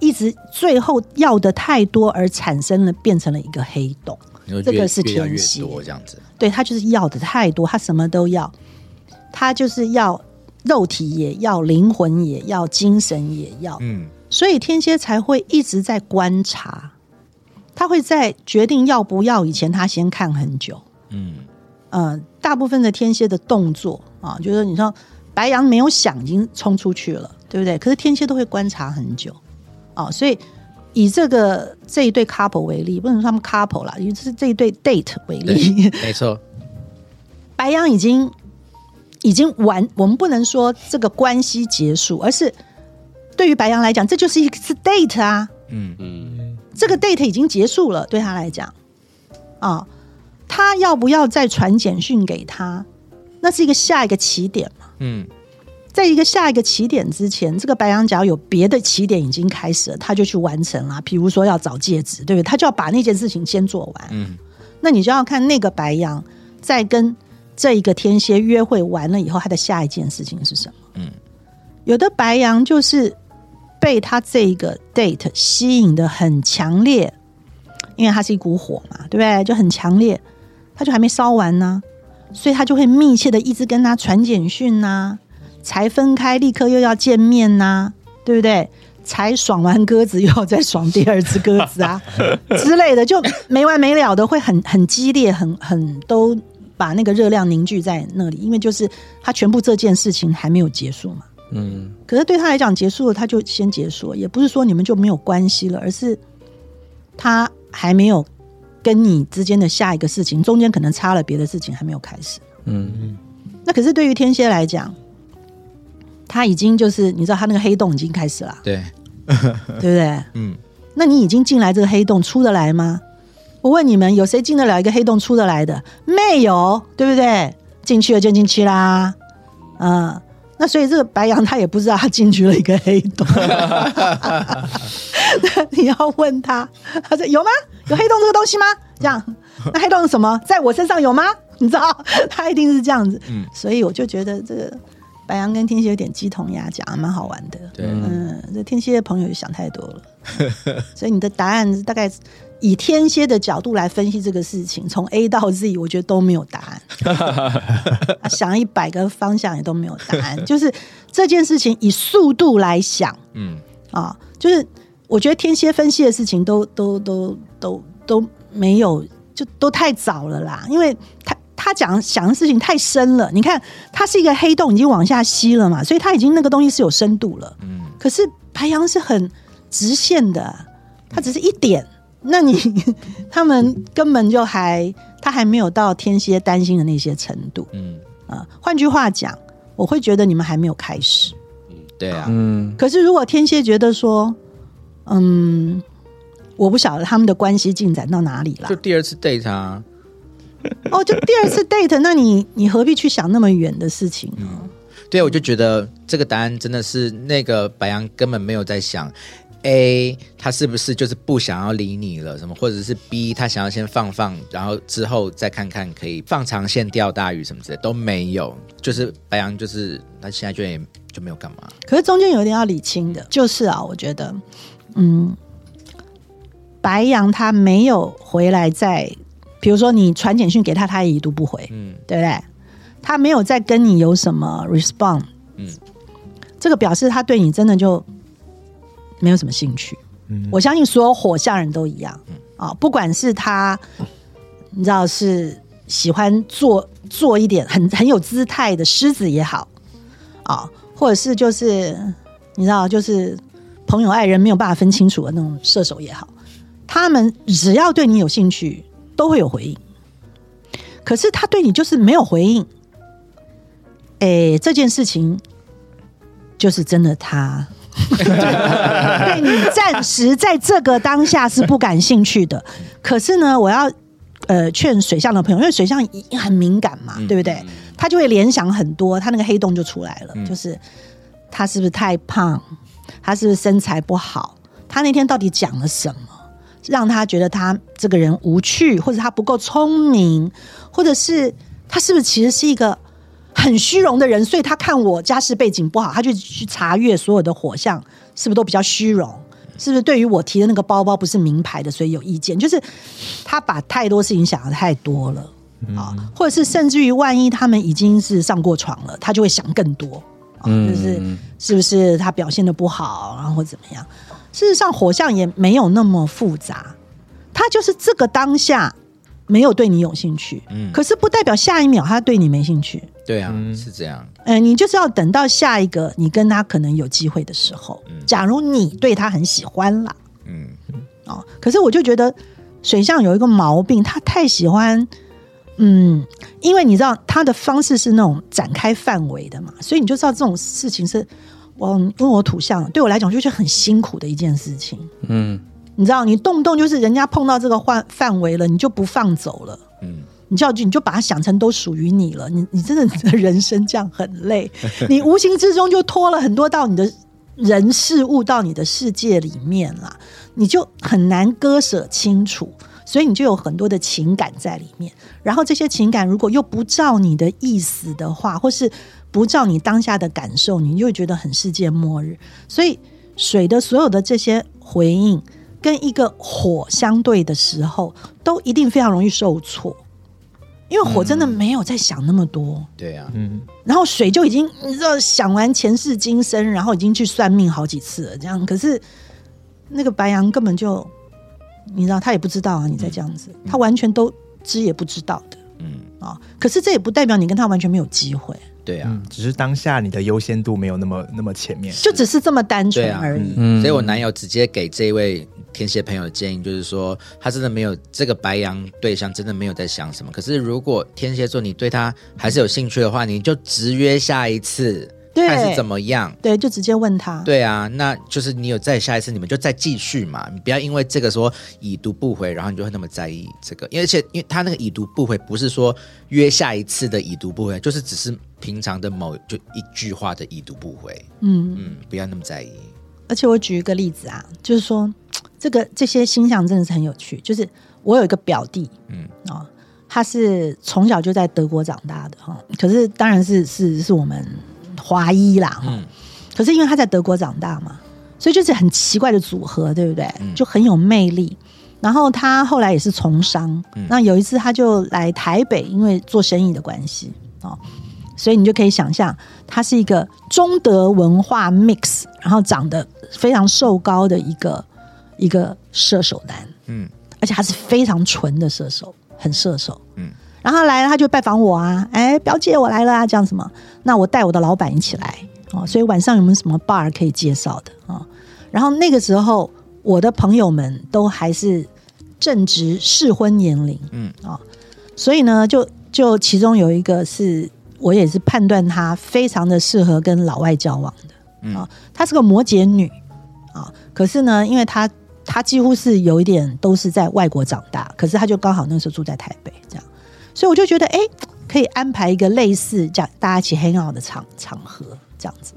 一直最后要的太多而产生了变成了一个黑洞。这个是天蝎这样子。对他就是要的太多，他什么都要，他就是要肉体也要，灵魂也要，精神也要，嗯，所以天蝎才会一直在观察，他会在决定要不要以前，他先看很久。嗯，呃，大部分的天蝎的动作啊，就是你说白羊没有想，已经冲出去了，对不对？可是天蝎都会观察很久啊，所以以这个这一对 couple 为例，不能说他们 couple 啦，以这这一对 date 为例，没错，白羊已经已经完，我们不能说这个关系结束，而是对于白羊来讲，这就是一次 date 啊，嗯。嗯，这个 date 已经结束了，对他来讲。啊，他要不要再传简讯给他，那是一个下一个起点嘛。嗯，在一个下一个起点之前，这个白羊只要有别的起点已经开始了，他就去完成了。比如说要找戒指，对不对？他就要把那件事情先做完。嗯，那你就要看那个白羊在跟这一个天蝎约会完了以后，他的下一件事情是什么？嗯，有的白羊就是被他这一个 date 吸引的很强烈，因为它是一股火嘛，对不对？就很强烈，他就还没烧完呢，所以他就会密切的一直跟他传简讯呐、才分开立刻又要见面呐、对不对？才爽完鸽子，又要再爽第二只鸽子啊 *laughs* 之类的，就没完没了的，会很很激烈，很很都把那个热量凝聚在那里，因为就是他全部这件事情还没有结束嘛。嗯，可是对他来讲，结束了他就先结束了，也不是说你们就没有关系了，而是他还没有跟你之间的下一个事情，中间可能差了别的事情还没有开始。嗯，那可是对于天蝎来讲，他已经就是你知道他那个黑洞已经开始了，对，*laughs* 对不对？嗯，那你已经进来这个黑洞，出得来吗？我问你们，有谁进得了一个黑洞出得来的？没有，对不对？进去了就进去啦，嗯。那所以这个白羊他也不知道他进去了一个黑洞，*laughs* 你要问他，他说有吗？有黑洞这个东西吗？这样，那黑洞是什么？在我身上有吗？你知道，*laughs* 他一定是这样子。嗯所以我就觉得这个白羊跟天蝎有点鸡同鸭讲，蛮好玩的。对，嗯，这天蝎的朋友就想太多了，*laughs* 所以你的答案大概以天蝎的角度来分析这个事情，从 A 到 Z，我觉得都没有答案。啊 *laughs* 想一百个方向也都没有答案，就是这件事情以速度来想嗯，啊，就是我觉得天蝎分析的事情都都都都都没有，就都太早了啦，因为他。他讲想的事情太深了，你看，它是一个黑洞，已经往下吸了嘛，所以它已经那个东西是有深度了。嗯，可是白羊是很直线的，它只是一点，那你 *laughs* 他们根本就还他还没有到天蝎担心的那些程度嗯，啊。换句话讲，我会觉得你们还没有开始。嗯对啊，嗯，可是如果天蝎觉得说，嗯，我不晓得他们的关系进展到哪里了就，第二次 date 啊，哦，就第二次 date，那你你何必去想那么远的事情呢？对，我就觉得这个答案真的是那个白羊根本没有在想 A 他是不是就是不想要理你了什么，或者是 B 他想要先放放，然后之后再看看可以放长线钓大鱼什么之类都没有，就是白羊就是他现在就也就没有干嘛，可是中间有一点要理清的，就是啊，我觉得，嗯，白羊他没有回来在，比如说你传简讯给他，他也已读不回，嗯。对不对？他没有再跟你有什么 respond，嗯。这个表示他对你真的就没有什么兴趣。嗯我相信所有火象人都一样啊，不管是他，你知道是喜欢做做一点很很有姿态的狮子也好啊，或者是就是你知道就是朋友爱人没有办法分清楚的那种射手也好，他们只要对你有兴趣，都会有回应。可是他对你就是没有回应，哎，这件事情就是真的他对你暂时在这个当下是不感兴趣的。可是呢，我要呃劝水象的朋友，因为水象很敏感嘛，对不对？他就会联想很多，他那个黑洞就出来了，就是他是不是太胖，他是不是身材不好，他那天到底讲了什么，让他觉得他这个人无趣，或者他不够聪明，或者是他是不是其实是一个很虚荣的人，所以他看我家世背景不好，他就去查阅所有的火象是不是都比较虚荣，是不是对于我提的那个包包不是名牌的，所以有意见，就是他把太多事情想的太多了。啊，或者是甚至于万一他们已经是上过床了，他就会想更多啊，就是是不是他表现的不好，然后或怎么样？事实上，火象也没有那么复杂，他就是这个当下没有对你有兴趣，嗯，可是不代表下一秒他对你没兴趣，对啊，是这样。哎，你就是要等到下一个你跟他可能有机会的时候，假如你对他很喜欢了，嗯，哦，可是我就觉得水象有一个毛病，他太喜欢。嗯，因为你知道他的方式是那种展开范围的嘛，所以你就知道这种事情是，我因为我土象对我来讲就是很辛苦的一件事情。嗯，你知道，你动不动就是人家碰到这个范范围了，你就不放走了。嗯，你就要你就把它想成都属于你了。你你真的人生这样很累，*laughs* 你无形之中就拖了很多到你的人事物到你的世界里面了，你就很难割舍清楚。所以你就有很多的情感在里面，然后这些情感如果又不照你的意思的话，或是不照你当下的感受，你就会觉得很世界末日。所以水的所有的这些回应跟一个火相对的时候，都一定非常容易受挫，因为火真的没有在想那么多。对呀，嗯，然后水就已经你知道想完前世今生，然后已经去算命好几次了，这样。可是那个白羊根本就。你知道他也不知道啊，你在这样子，他完全都知也不知道的，嗯。啊，可是这也不代表你跟他完全没有机会，对啊，只是当下你的优先度没有那么那么前面，就只是这么单纯而已。嗯，所以我男友直接给这位天蝎朋友的建议就是说，他真的没有这个白羊对象，真的没有在想什么。可是如果天蝎座你对他还是有兴趣的话，你就直约下一次。还是怎么样？对，就直接问他。对啊，那就是你有再下一次，你们就再继续嘛。你不要因为这个说已读不回，然后你就会那么在意这个。因为而且，因为他那个已读不回，不是说约下一次的已读不回，就是只是平常的某就一句话的已读不回。嗯嗯，不要那么在意。而且我举一个例子啊，就是说这个这些星象真的是很有趣。就是我有一个表弟，嗯啊，他是从小就在德国长大的哈，可是当然是是是我们。华裔啦，嗯，可是因为他在德国长大嘛，所以就是很奇怪的组合，对不对？就很有魅力。然后他后来也是从商，那有一次他就来台北，因为做生意的关系哦，所以你就可以想象，他是一个中德文化 mix，然后长得非常瘦高的一个一个射手男，嗯，而且他是非常纯的射手，很射手，嗯。然后来了，他就拜访我啊，哎，表姐我来了啊，这样什么？那我带我的老板一起来哦，所以晚上有没有什么 bar 可以介绍的啊？然后那个时候，我的朋友们都还是正值适婚年龄，嗯。啊，所以呢，就就其中有一个是我也是判断他非常的适合跟老外交往的啊，她是个摩羯女啊，可是呢，因为她她几乎是有一点都是在外国长大，可是他就刚好那时候住在台北这样。所以我就觉得，哎，可以安排一个类似这样大家一起很好的场场合这样子。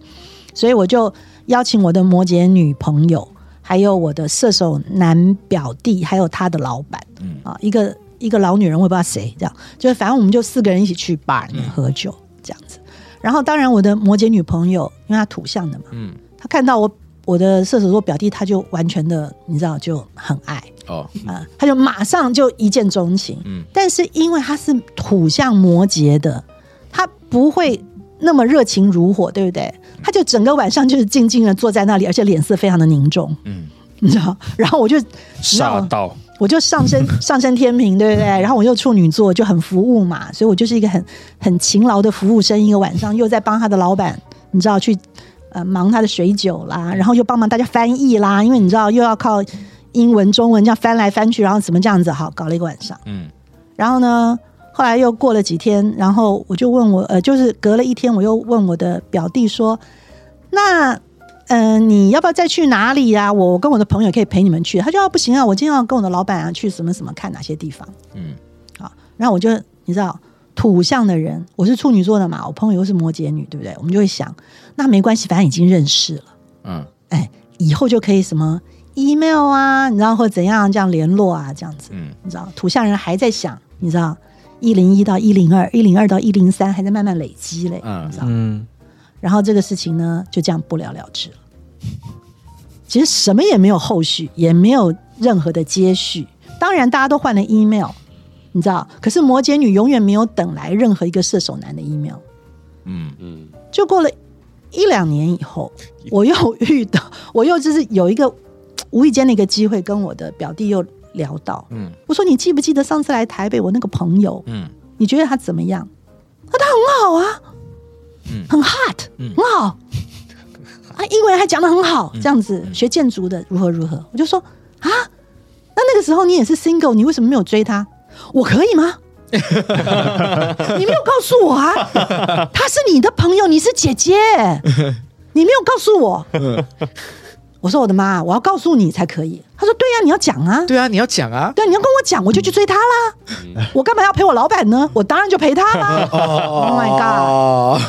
所以我就邀请我的摩羯女朋友，还有我的射手男表弟，还有他的老板，嗯啊，一个一个老女人，我也不知道谁，这样，就是反正我们就四个人一起去 bar 里面喝酒这样子。然后当然我的摩羯女朋友，因为她土象的嘛，嗯，她看到我我的射手座表弟，他就完全的，你知道，就很爱。哦，啊，他就马上就一见钟情，嗯，但是因为他是土象摩羯的，他不会那么热情如火，对不对？他就整个晚上就是静静的坐在那里，而且脸色非常的凝重，嗯，你知道？然后我就傻到，我就上升 *laughs* 上升天平，对不对？然后我又处女座，就很服务嘛，所以我就是一个很很勤劳的服务生，一个晚上又在帮他的老板，你知道去呃忙他的水酒啦，然后又帮忙大家翻译啦，因为你知道又要靠。英文、中文这样翻来翻去，然后怎么这样子？好，搞了一个晚上。嗯，然后呢，后来又过了几天，然后我就问我，呃，就是隔了一天，我又问我的表弟说：“那嗯、你要不要再去哪里呀、我跟我的朋友可以陪你们去。他就要不行啊，我今天要跟我的老板啊去什么什么看哪些地方。嗯好，然后我就你知道土象的人，我是处女座的嘛，我朋友又是摩羯女，对不对？我们就会想，那没关系，反正已经认识了，嗯哎，以后就可以什么 email 啊，你知道或怎样这样联络啊，这样子，嗯你知道土象人还在想，你知道一零一到一零二，一零二到一零三还在慢慢累积嘞，嗯你知道。嗯，然后这个事情呢，就这样不了了之了。其实什么也没有后续，也没有任何的接续。当然，大家都换了 email，你知道。可是摩羯女永远没有等来任何一个射手男的 email。嗯嗯，就过了一两年以后，我又遇到，*laughs* 我又就是有一个无意间的一个机会，跟我的表弟又聊到。嗯我说：“你记不记得上次来台北，我那个朋友，嗯你觉得他怎么样？”他他很好啊，嗯很 hot，、嗯很好，*laughs* 啊，英文还讲的很好，这样子、学建筑的如何如何，我就说啊，那那个时候你也是 single，你为什么没有追他？我可以吗？*laughs* 你没有告诉我啊，他是你的朋友，你是姐姐，*laughs* 你没有告诉我。我说我的妈，我要告诉你才可以。他说对呀、你要讲啊，对啊，你要讲啊。对，你要跟我讲，我就去追他啦。我干嘛要陪我老板呢？我当然就陪他啦。Oh my god！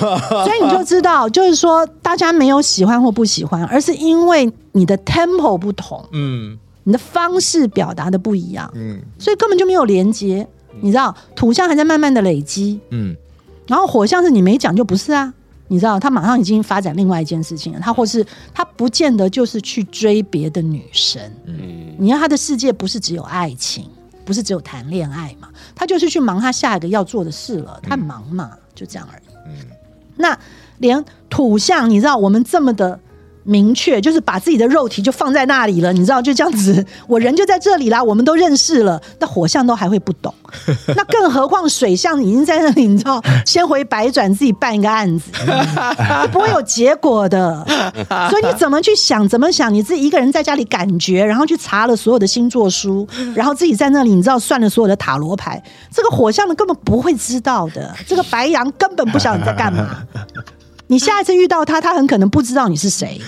所以你就知道，就是说大家没有喜欢或不喜欢，而是因为你的 tempo 不同，嗯你的方式表达的不一样，嗯所以根本就没有连接。你知道，土象还在慢慢的累积，嗯。然后火象是你没讲就不是啊。你知道，他马上已经发展另外一件事情了，他或是他不见得就是去追别的女生，嗯，你看他的世界不是只有爱情，不是只有谈恋爱嘛，他就是去忙他下一个要做的事了，他忙嘛，就这样而已。嗯。那连土象，你知道我们这么的明确，就是把自己的肉体就放在那里了，你知道就这样子，我人就在这里啦，我们都认识了，那火象都还会不懂，*laughs* 那更何况水象已经在那里，你知道先回百转自己办一个案子，*laughs* 不会有结果的，所以你怎么去想，怎么想，你自己一个人在家里感觉，然后去查了所有的星座书，然后自己在那里，你知道算了所有的塔罗牌，这个火象的根本不会知道的，这个白羊根本不晓得你在干嘛。你下一次遇到他，他很可能不知道你是谁，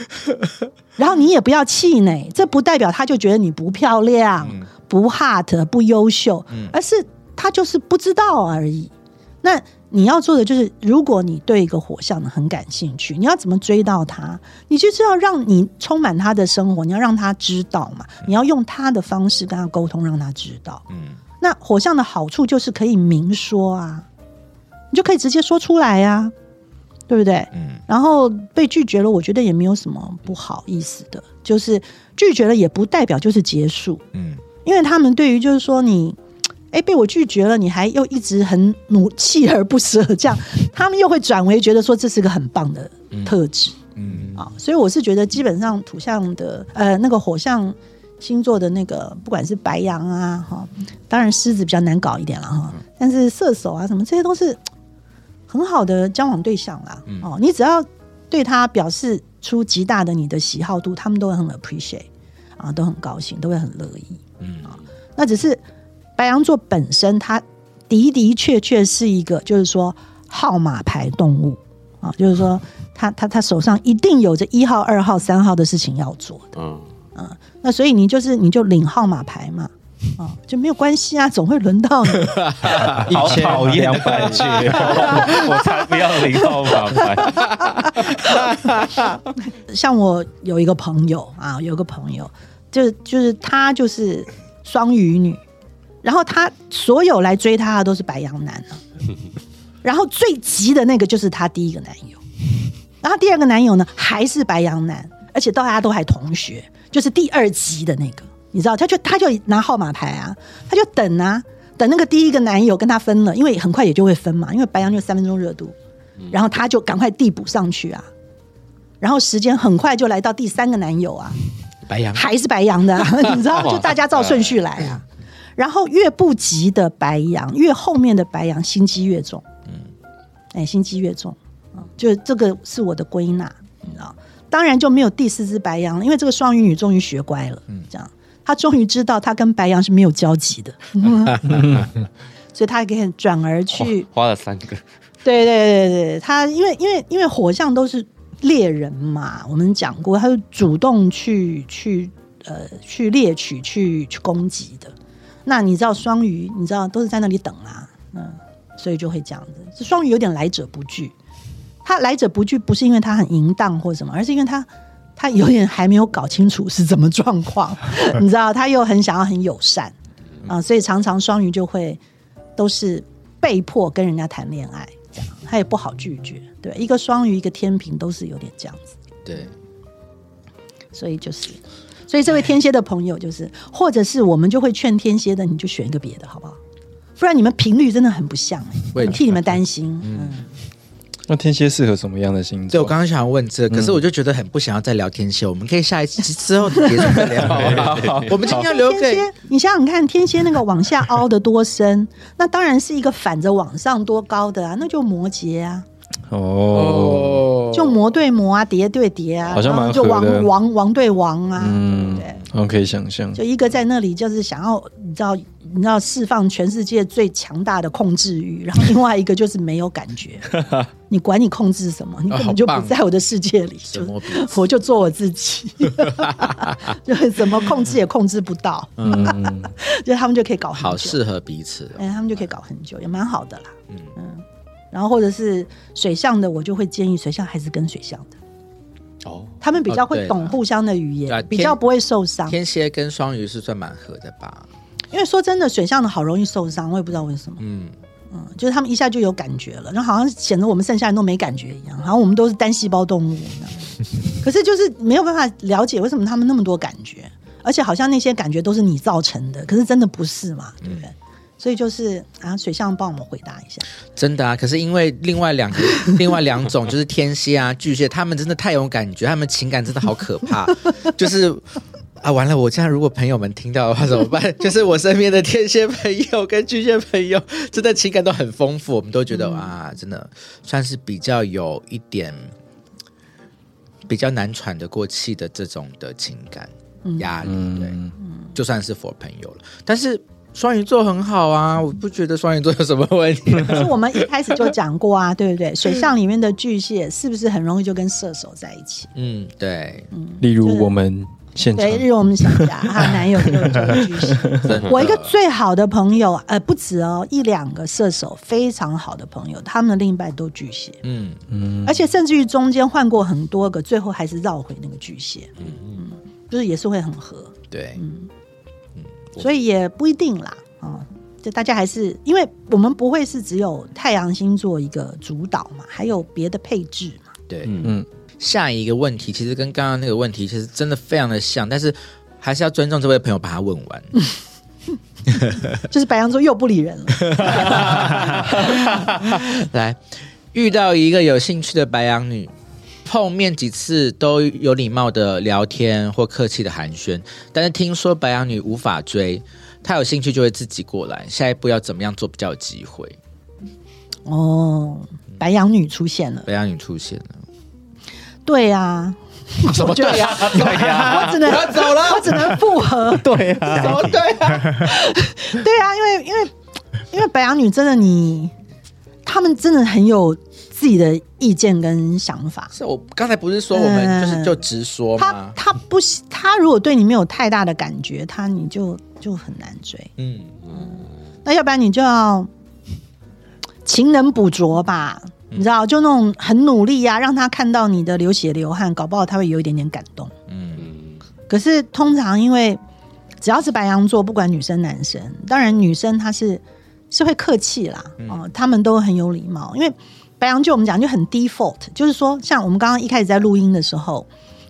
*laughs* 然后你也不要气馁，这不代表他就觉得你不漂亮、不 hot、不优秀，而是他就是不知道而已。那你要做的就是，如果你对一个火象的很感兴趣，你要怎么追到他？你就是要让你充满他的生活，你要让他知道嘛，你要用他的方式跟他沟通，让他知道。嗯那火象的好处就是可以明说啊，你就可以直接说出来呀、对不对？嗯。然后被拒绝了，我觉得也没有什么不好意思的，就是拒绝了也不代表就是结束，嗯。因为他们对于就是说你，哎，被我拒绝了，你还又一直很努锲而不舍，这样他们又会转为觉得说这是个很棒的特质。嗯。啊，所以我是觉得基本上土象的呃那个火象星座的那个，不管是白羊啊哈，当然狮子比较难搞一点了哈，但是射手啊什么这些都是很好的交往对象啦。哦，你只要对他表示出极大的你的喜好度，他们都会很 appreciate 啊，都很高兴，都会很乐意。嗯啊那只是白羊座本身，它的的确确是一个，就是说号码牌动物啊，就是说他他他手上一定有着一号、二号、三号的事情要做的。嗯，那所以你就是你就领号码牌嘛，啊，就没有关系啊，总会轮到你。*laughs* 好讨厌的感觉，我才不要零号码牌。*laughs* 像我有一个朋友啊，有一个朋友，就就是他就是双鱼女，然后他所有来追她的都是白羊男啊，*laughs* 然后最急的那个就是她第一个男友，然后第二个男友呢还是白羊男，而且大家都还同学，就是第二级的那个，你知道，他就他就拿号码牌啊，他就等啊，等那个第一个男友跟他分了，因为很快也就会分嘛，因为白羊就三分钟热度，然后他就赶快递补上去啊。然后时间很快就来到第三个男友啊，白羊。还是白羊的、啊，*laughs* 你知道，就大家照顺序来啊。然后越不急的白羊，越后面的白羊心机越重，嗯，哎，心机越重啊，就这个是我的归纳，你知道。当然就没有第四只白羊了，因为这个双鱼女终于学乖了，嗯。这样她终于知道他跟白羊是没有交集的，*laughs* 所以他可以转而去。花了三个，对对对对，他因为因为因为火象都是猎人嘛，我们讲过，他是主动去去呃去猎取、去去攻击的。那你知道双鱼，你知道都是在那里等啊，嗯，所以就会这样子。这双鱼有点来者不拒，他来者不拒不是因为他很淫荡或什么，而是因为他他有点还没有搞清楚是怎么状况，*laughs* 你知道，他又很想要很友善啊，所以常常双鱼就会都是被迫跟人家谈恋爱，这样他也不好拒绝。对，一个双鱼，一个天平都是有点这样子，对，所以就是，所以这位天蝎的朋友就是，或者是我们就会劝天蝎的，你就选一个别的，好不好？不然你们频率真的很不像、我替你们担心。嗯，那天蝎适合什么样的星座？对我刚刚想问这个，可是我就觉得很不想要再聊天蝎，我们可以下一期之后结束再聊。*laughs* 我们今天要留给天蝎，你想想看，天蝎那个往下凹的多深，那当然是一个反着往上多高的啊，那就摩羯啊，哦，就魔对魔啊，蝶对蝶啊，好像蛮就王王王对王啊，嗯。对，我可以想象。就一个在那里就是想要你知道你知道释放全世界最强大的控制欲，然后另外一个就是没有感觉，*laughs* 你管你控制什么，你根本就不在我的世界里，就我就做我自己，*laughs* 就是怎么控制也控制不到，嗯，*laughs* 就他们就可以搞很久，好适合彼此。哦。哎，他们就可以搞很久，也蛮好的啦。嗯然后或者是水象的，我就会建议水象还是跟水象的，哦，他们比较会懂互相的语言，比较不会受伤。天蝎跟双鱼是算蛮合的吧？因为说真的，水象的好容易受伤，我也不知道为什么。嗯，嗯，就是他们一下就有感觉了，然后好像显得我们剩下人都没感觉一样，好像我们都是单细胞动物一样。*laughs* 可是就是没有办法了解为什么他们那么多感觉，而且好像那些感觉都是你造成的，可是真的不是嘛，对不对？所以就是啊，水象帮我们回答一下。真的啊。可是因为另外两个、*laughs* 另外两种就是天蝎啊、巨蟹，他们真的太有感觉，他们情感真的好可怕。就是啊，完了！我这样如果朋友们听到的话怎么办？*laughs* 就是我身边的天蝎朋友跟巨蟹朋友，真的情感都很丰富，我们都觉得、啊，真的算是比较有一点比较难喘得过气的这种的情感压力，对，嗯，就算是 for 朋友了，但是。双鱼座很好啊，我不觉得双鱼座有什么问题。*laughs* 可是我们一开始就讲过啊，*laughs* 对不对？水象里面的巨蟹是不是很容易就跟射手在一起？嗯，对，例如我们现场。对，例如我们想家，她 *laughs* 男友就就是巨蟹。我一个最好的朋友，呃，不止哦，一两个射手非常好的朋友，他们的另一半都巨蟹，嗯，嗯。而且甚至于中间换过很多个，最后还是绕回那个巨蟹，嗯。嗯，就是也是会很合，对，所以也不一定啦，啊、就大家还是因为我们不会是只有太阳星座一个主导嘛，还有别的配置嘛，对。嗯。嗯，下一个问题其实跟刚刚那个问题其实真的非常的像，但是还是要尊重这位朋友把他问完。*laughs* 就是白羊座又不理人了，*laughs* 来，遇到一个有兴趣的白羊女，碰面几次都有礼貌的聊天或客气的寒暄，但是听说白羊女无法追，她有兴趣就会自己过来。下一步要怎么样做比较有机会？哦，白羊女出现了，白羊女出现了，对呀、什么对呀？对呀，我只能我走了我只能附和。*laughs* 对啊，什 *laughs* 么对呀？对啊，因为因为因为白羊女真的你，他们真的很有自己的意见跟想法。是我刚才不是说我们就是就直说他吗？他不喜他如果对你没有太大的感觉，他你就就很难追。嗯嗯，那要不然你就要勤能补拙吧，你知道，就那种很努力呀、让他看到你的流血流汗，搞不好他会有一点点感动。嗯，嗯，可是通常因为只要是白羊座，不管女生男生，当然女生她是是会客气啦，哦，他们都很有礼貌，因为白羊就我们讲就很 default，就是说像我们刚刚一开始在录音的时候，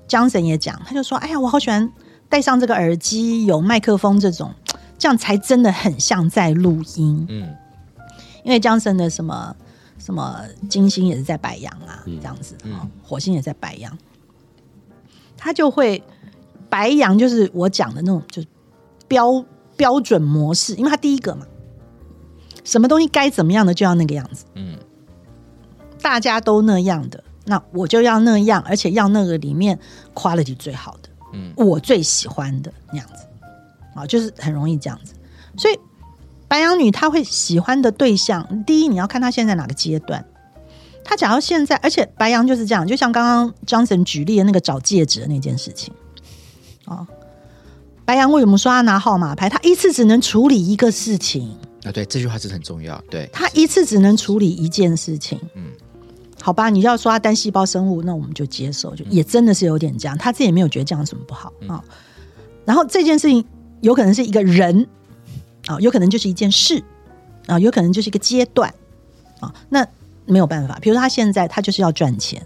江神也讲，他就说，哎呀，我好喜欢戴上这个耳机，有麦克风这种，这样才真的很像在录音。嗯，因为江神的什么什么金星也是在白羊啊，嗯。这样子，嗯。哦火星也在白羊，他就会白羊就是我讲的那种，就是标标准模式，因为他第一个嘛，什么东西该怎么样的就要那个样子，嗯，大家都那样的，那我就要那样，而且要那个里面 quality 最好的，嗯。我最喜欢的那样子，啊，就是很容易这样子，所以白羊女她会喜欢的对象，第一你要看她现在哪个阶段，她假如现在，而且白羊就是这样，就像刚刚 Johnson 举例的那个找戒指的那件事情，哦，白羊为什么说他拿号码牌？他一次只能处理一个事情，啊，对，这句话是很重要。对，他一次只能处理一件事情。嗯嗯，好吧，你要说他单细胞生物，那我们就接受，就也真的是有点这样。他自己也没有觉得这样有什么不好啊、然后这件事情有可能是一个人啊、有可能就是一件事啊、有可能就是一个阶段啊、那没有办法。比如说他现在他就是要赚钱，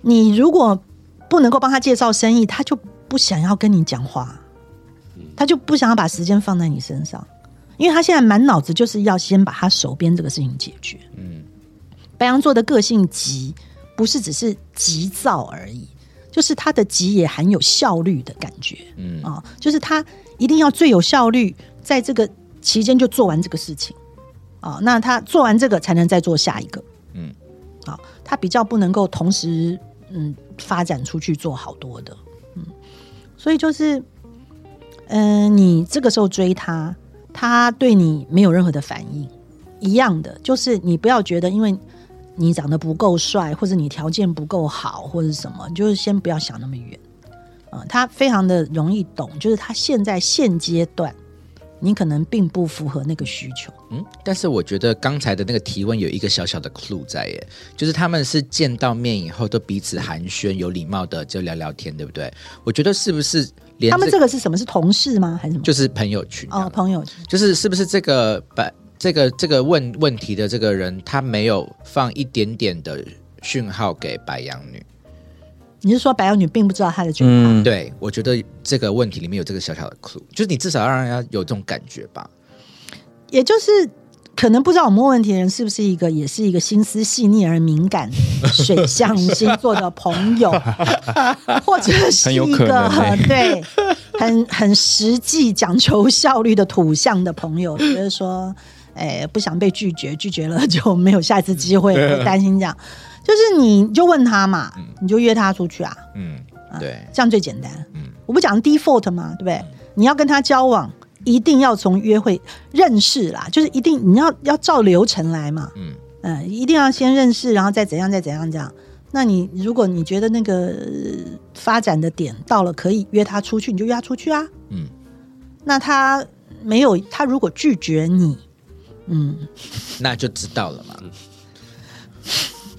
你如果不能够帮他介绍生意，他就不想要跟你讲话，他就不想要把时间放在你身上。因为他现在满脑子就是要先把他手边这个事情解决。嗯白羊座的个性急，不是只是急躁而已，就是他的急也含有效率的感觉嗯。啊、就是他一定要最有效率，在这个期间就做完这个事情啊、那他做完这个才能再做下一个，嗯，啊、他比较不能够同时嗯发展出去做好多的，嗯，所以就是，嗯、你这个时候追他，他对你没有任何的反应，一样的，就是你不要觉得因为你长得不够帅，或者你条件不够好，或者是什么，就是先不要想那么远。啊、他非常的容易懂，就是他现在现阶段，你可能并不符合那个需求。嗯，但是我觉得刚才的那个提问有一个小小的 clue 在耶，就是他们是见到面以后都彼此寒暄，有礼貌的就聊聊天，对不对？我觉得是不是连他们这这个是什么？是同事吗？还是什么？就是朋友群哦，朋友就是是不是这个白这个这个问问题的这个人，他没有放一点点的讯号给白羊女？你是说白羊女并不知道她的惧怕？嗯，对，我觉得这个问题里面有这个小小的 clue，就是你至少要让人家有这种感觉吧。也就是可能不知道我们问问题的人是不是一个，也是一个心思细腻而敏感水象星座的朋友，*laughs* 或者是一个很欸对很很实际讲求效率的土象的朋友，觉得说，哎，不想被拒绝，拒绝了就没有下一次机会，会 *laughs* 担心这样。就是你就问他嘛，你就约他出去啊，嗯，对，这样最简单。嗯我不讲 default 嘛，对不对？你要跟他交往，一定要从约会认识啦，就是一定你要要照流程来嘛。嗯嗯，一定要先认识，然后再怎样再怎样这样。那你如果你觉得那个呃发展的点到了，可以约他出去，你就约他出去啊。嗯，那他没有，他如果拒绝你，嗯，那就知道了嘛。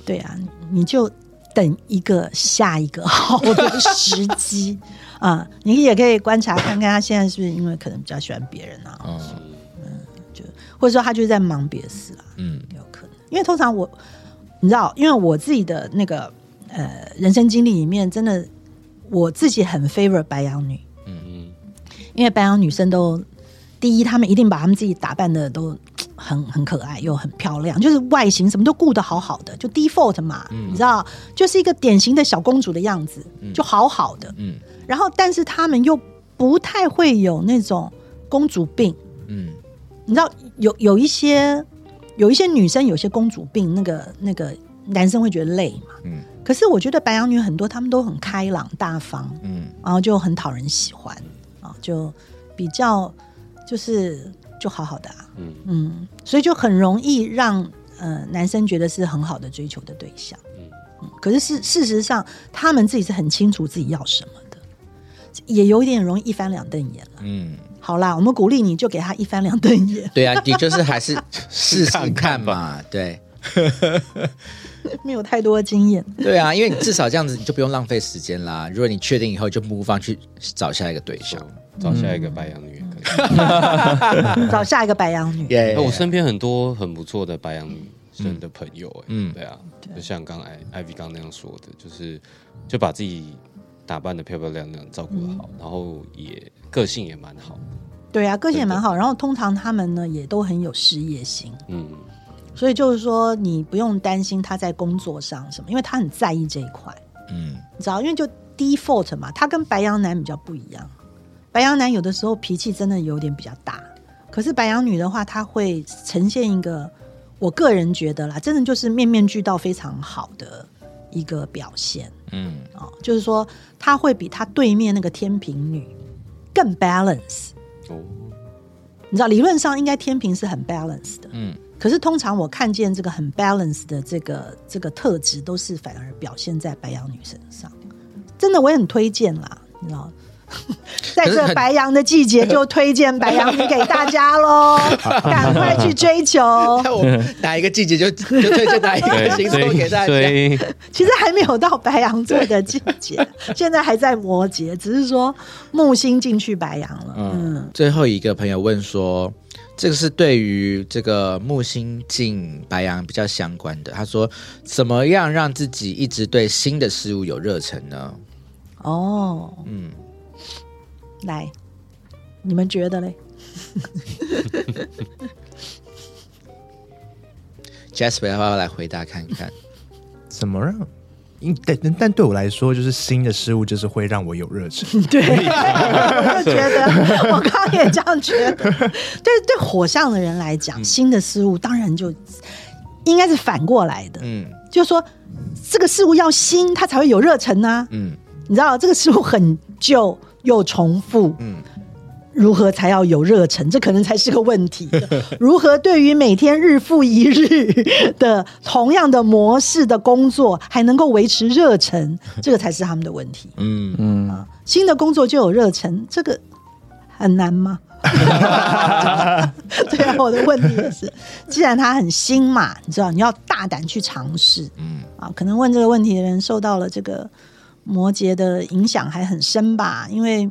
对啊，你就等一个下一个好的时机 *laughs* 啊。你也可以观察看看他现在是不是因为可能比较喜欢别人啊，哦，或者说他就是在忙别的事啊，嗯有可能。因为通常我，你知道，因为我自己的那个呃人生经历里面，真的我自己很 favor 白羊女，嗯嗯，因为白羊女生都第一，她们一定把她们自己打扮的都很很可爱又很漂亮，就是外形什么都顾得好好的，就 default 嘛，你知道，就是一个典型的小公主的样子，就好好的。嗯。然后，但是他们又不太会有那种公主病，嗯。你知道，有有一些有一些女生有些公主病，那个那个男生会觉得累嘛。嗯。可是我觉得白羊女很多，她们都很开朗大方，嗯。然后就很讨人喜欢啊，就比较就是就好好的啊，嗯。嗯，所以就很容易让呃男生觉得是很好的追求的对象，嗯。嗯，可是事事实上他们自己是很清楚自己要什么的，也有一点容易一翻两瞪眼了。嗯，好啦，我们鼓励你就给他一翻两瞪眼，对啊，你就是还是 *laughs* 试试看嘛，对。*laughs* 没有太多的经验，对啊，因为你至少这样子你就不用浪费时间啦。如果你确定以后就 move on 去找下一个对象，找下一个白羊女。*laughs* 找下一个白羊女。耶那我身边很多很不错的白羊女生的朋友、哎，嗯对啊，就像刚艾艾 v 刚那样说的，就是就把自己打扮的漂漂亮亮，照顾的好，然后也个性也蛮好的，对啊，个性也蛮好。然后通常他们呢也都很有事业心，嗯，所以就是说你不用担心他在工作上什么，因为他很在意这一块，嗯你知道？因为就 default 嘛，他跟白羊男比较不一样。白羊男有的时候脾气真的有点比较大，可是白羊女的话，她会呈现一个，我个人觉得啦，真的就是面面俱到非常好的一个表现。嗯哦，就是说她会比她对面那个天平女更 balance。哦，你知道，理论上应该天平是很 balance 的，嗯可是通常我看见这个很 balance 的这个这个特质，都是反而表现在白羊女身上。真的，我也很推荐啦，你知道。*laughs* 在这白羊的季节，就推荐白羊女给大家喽，*laughs* 赶快去追求。那我哪一个季节就就推荐哪一个星座给大家。*laughs* 其实还没有到白羊座的季节，现在还在摩羯，只是说木星进去白羊了。嗯，最后一个朋友问说，这个是对于这个木星进白羊比较相关的。他说，怎么样让自己一直对新的事物有热忱呢？哦，嗯，来，你们觉得嘞？*laughs* Jasper 要不要来回答看看？怎么让？因但但对我来说，就是新的事物，就是会让我有热忱。*laughs* 对，我就觉得，*laughs* 我刚刚也这样觉得。对对，火象的人来讲，新的事物当然就应该是反过来的，嗯就是说这个事物要新，它才会有热忱呐、嗯你知道，这个事物很旧又重复，嗯如何才要有热忱？这可能才是个问题。*laughs* 如何对于每天日复一日的同样的模式的工作，还能够维持热忱？这个才是他们的问题。嗯嗯，新的工作就有热忱，这个很难吗？*laughs* 对啊，我的问题也是，既然它很新嘛，你知道，你要大胆去尝试嗯啊。可能问这个问题的人受到了这个摩羯的影响还很深吧，因为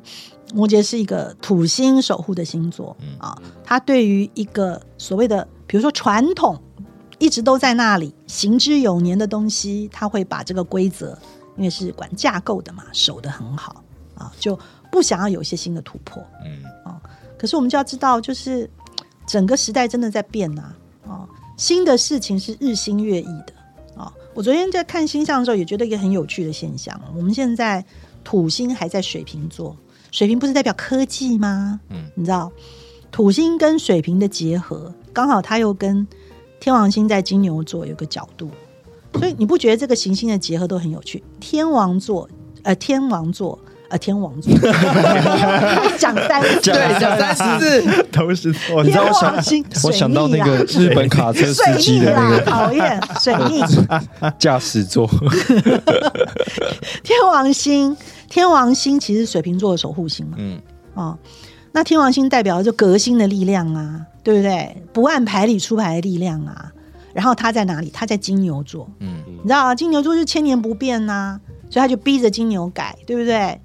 摩羯是一个土星守护的星座啊，它对于一个所谓的，比如说传统一直都在那里行之有年的东西，它会把这个规则，因为是管架构的嘛，守得很好啊，就不想要有一些新的突破。嗯可是我们就要知道，就是整个时代真的在变呐、哦，新的事情是日新月异的哦。我昨天在看星象的时候，也觉得一个很有趣的现象。我们现在土星还在水瓶座，水瓶不是代表科技吗？嗯你知道，土星跟水瓶的结合，刚好它又跟天王星在金牛座有个角度，所以你不觉得这个行星的结合都很有趣？天王座，呃，天王座。呃，天王座讲三次，对，讲三次，都是错的。你知道我天想王星，我想到那个水逆日本卡车司水机逆啦，的那个讨厌水逆。*laughs* 驾驶座，*laughs* 天王星，天王星其实是水瓶座的守护星嘛，嗯哦，那天王星代表就革新的力量啊，对不对？不按牌理出牌的力量啊。然后他在哪里？他在金牛座，嗯你知道啊，金牛座是千年不变呐、所以他就逼着金牛改，对不对？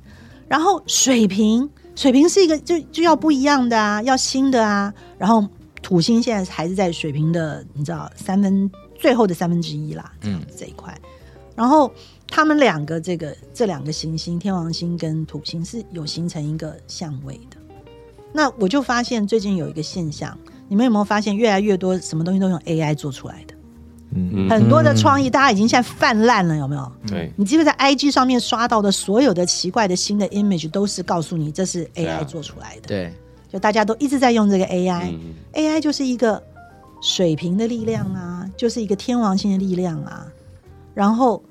然后水瓶，水瓶是一个就就要不一样的啊，要新的啊。然后土星现在还是在水瓶的，你知道三分最后的三分之一啦，这样子这一块。然后他们两个这个这两个行星，天王星跟土星是有形成一个相位的。那我就发现最近有一个现象，你们有没有发现越来越多什么东西都用 AI 做出来的？嗯很多的创意，大家已经现在泛滥了，有没有？对，你记不记得在 IG 上面刷到的所有的奇怪的新的 image 都是告诉你这是 AI 做出来的？对，就大家都一直在用这个 AI，AI、嗯 AI 就是一个水平的力量啊，就是一个天王星的力量啊。然后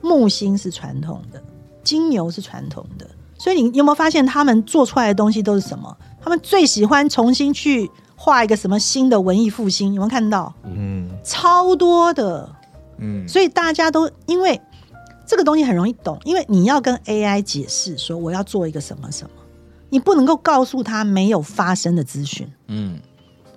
木星是传统的，金牛是传统的，所以你你有没有发现他们做出来的东西都是什么？他们最喜欢重新去画一个什么新的文艺复兴，有没有看到？嗯，超多的，嗯。所以大家都因为这个东西很容易懂，因为你要跟 AI 解释说我要做一个什么什么，你不能够告诉他没有发生的资讯。嗯。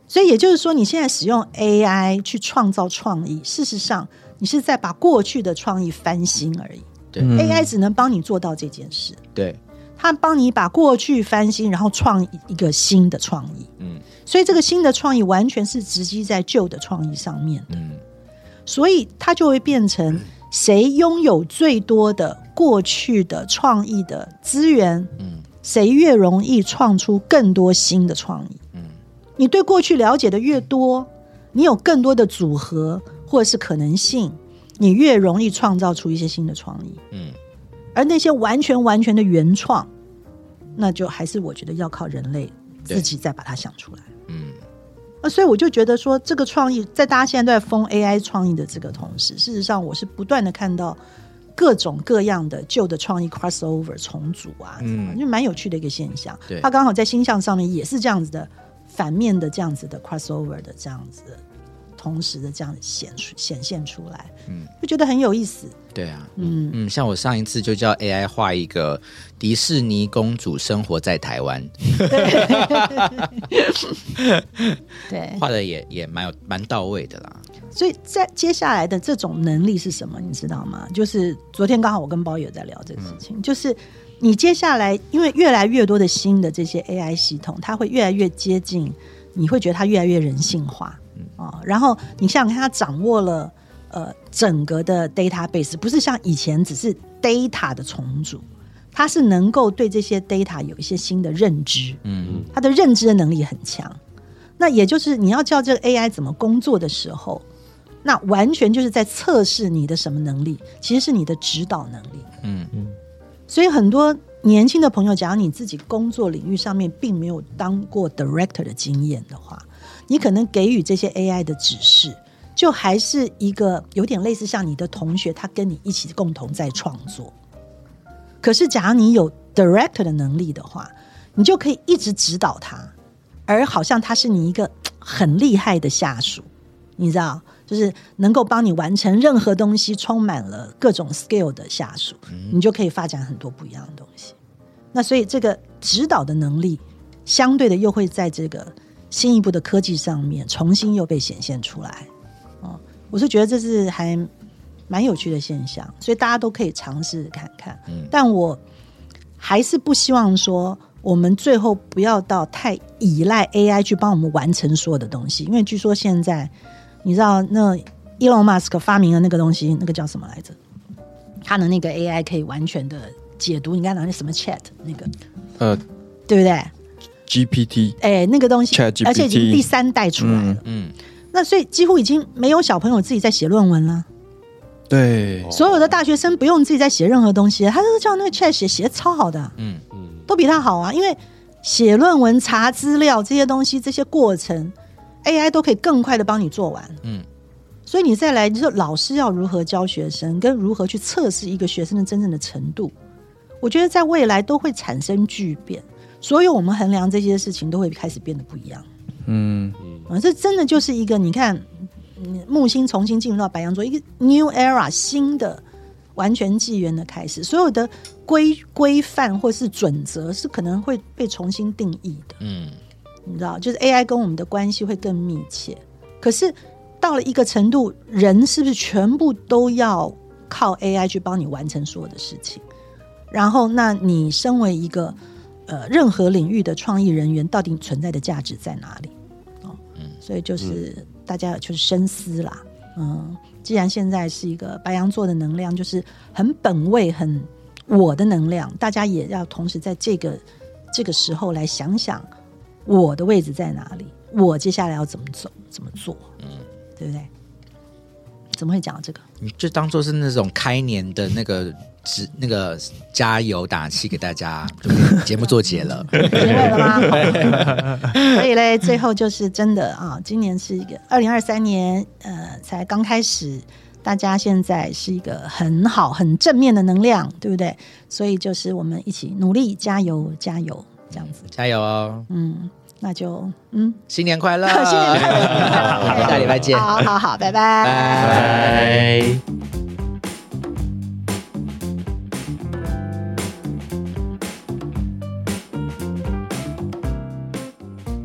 所以也就是说，你现在使用 AI 去创造创意，事实上你是在把过去的创意翻新而已。对。嗯。AI 只能帮你做到这件事，对，它帮你把过去翻新，然后创一个新的创意。嗯所以这个新的创意完全是直击在旧的创意上面的。嗯所以它就会变成谁拥有最多的过去的创意的资源，嗯谁越容易创出更多新的创意。嗯你对过去了解的越多，你有更多的组合或者是可能性，你越容易创造出一些新的创意。嗯而那些完全完全的原创，那就还是我觉得要靠人类自己再把它想出来。嗯那所以我就觉得说，这个创意在大家现在都在封 AI 创意的这个同时，事实上我是不断的看到各种各样的旧的创意 crossover 重组啊，嗯就蛮有趣的一个现象对。它刚好在星象上面也是这样子的反面的这样子的 crossover 的这样子的同时的这样显出显现出来，嗯，就觉得很有意思。对啊，嗯，嗯，像我上一次就叫 AI 画一个迪士尼公主生活在台湾，*laughs* 对，画的也也蛮有蛮到位的啦。所以在接下来的这种能力是什么？你知道吗？就是昨天刚好我跟包友在聊这个事情，就是你接下来因为越来越多的新的这些 AI 系统，它会越来越接近，你会觉得它越来越人性化啊、然后你想想看，他掌握了呃整个的 database，不是像以前只是 data 的重组，它是能够对这些 data 有一些新的认知，嗯，他的认知的能力很强。那也就是你要叫这个 AI 怎么工作的时候，那完全就是在测试你的什么能力，其实是你的指导能力。嗯嗯所以很多年轻的朋友，假如你自己工作领域上面并没有当过 director 的经验的话，你可能给予这些 AI 的指示，就还是一个有点类似像你的同学，他跟你一起共同在创作。可是，假如你有 director 的能力的话，你就可以一直指导他，而好像他是你一个很厉害的下属，你知道，就是能够帮你完成任何东西，充满了各种 skill 的下属，你就可以发展很多不一样的东西。那所以这个指导的能力，相对的又会在这个新一步的科技上面重新又被显现出来。哦，我是觉得这是还蛮有趣的现象，所以大家都可以尝试看看。但我还是不希望说我们最后不要到太依赖 AI 去帮我们完成所有的东西，因为据说现在你知道那 Elon Musk 发明的那个东西，那个叫什么来着？他的那个 AI 可以完全的解读你刚才讲的什么 Chat 那个，呃对不对？，GPT 哎，那个东西而且已经第三代出来了。嗯，那所以几乎已经没有小朋友自己在写论文了，对，所有的大学生不用自己在写任何东西，他都叫那个 Chat 写，写的超好的，嗯嗯，都比他好啊。因为写论文、查资料这些东西，这些过程，AI 都可以更快的帮你做完。嗯，所以你再来，你说老师要如何教学生，跟如何去测试一个学生的真正的程度，我觉得在未来都会产生巨变。所有我们衡量这些事情都会开始变得不一样。嗯，啊，这真的就是一个你看，嗯木星重新进入到白羊座，一个 new era 新的完全纪元的开始，所有的规规范或是准则是可能会被重新定义的。嗯，你知道，就是 AI 跟我们的关系会更密切。可是到了一个程度，人是不是全部都要靠 AI 去帮你完成所有的事情？然后，那你身为一个呃任何领域的创意人员，到底存在的价值在哪里？哦，嗯所以就是大家就是深思啦。嗯，既然现在是一个白羊座的能量，就是很本位、很我的能量，大家也要同时在这个这个时候来想想我的位置在哪里，我接下来要怎么走、怎么做，嗯，对不对？怎么会讲到这个？你就当做是那种开年的那个指那个加油打气给大家，*laughs* 节目做结了。结尾了吗？*laughs* 所以嘞，最后就是真的啊，今年是一个二零二三年，呃，才刚开始，大家现在是一个很好、很正面的能量，对不对？所以就是我们一起努力，加油，加油，这样子。加油哦！嗯，那就嗯，新年快乐！*laughs* 新年快乐下礼拜见。好好好，拜拜。拜。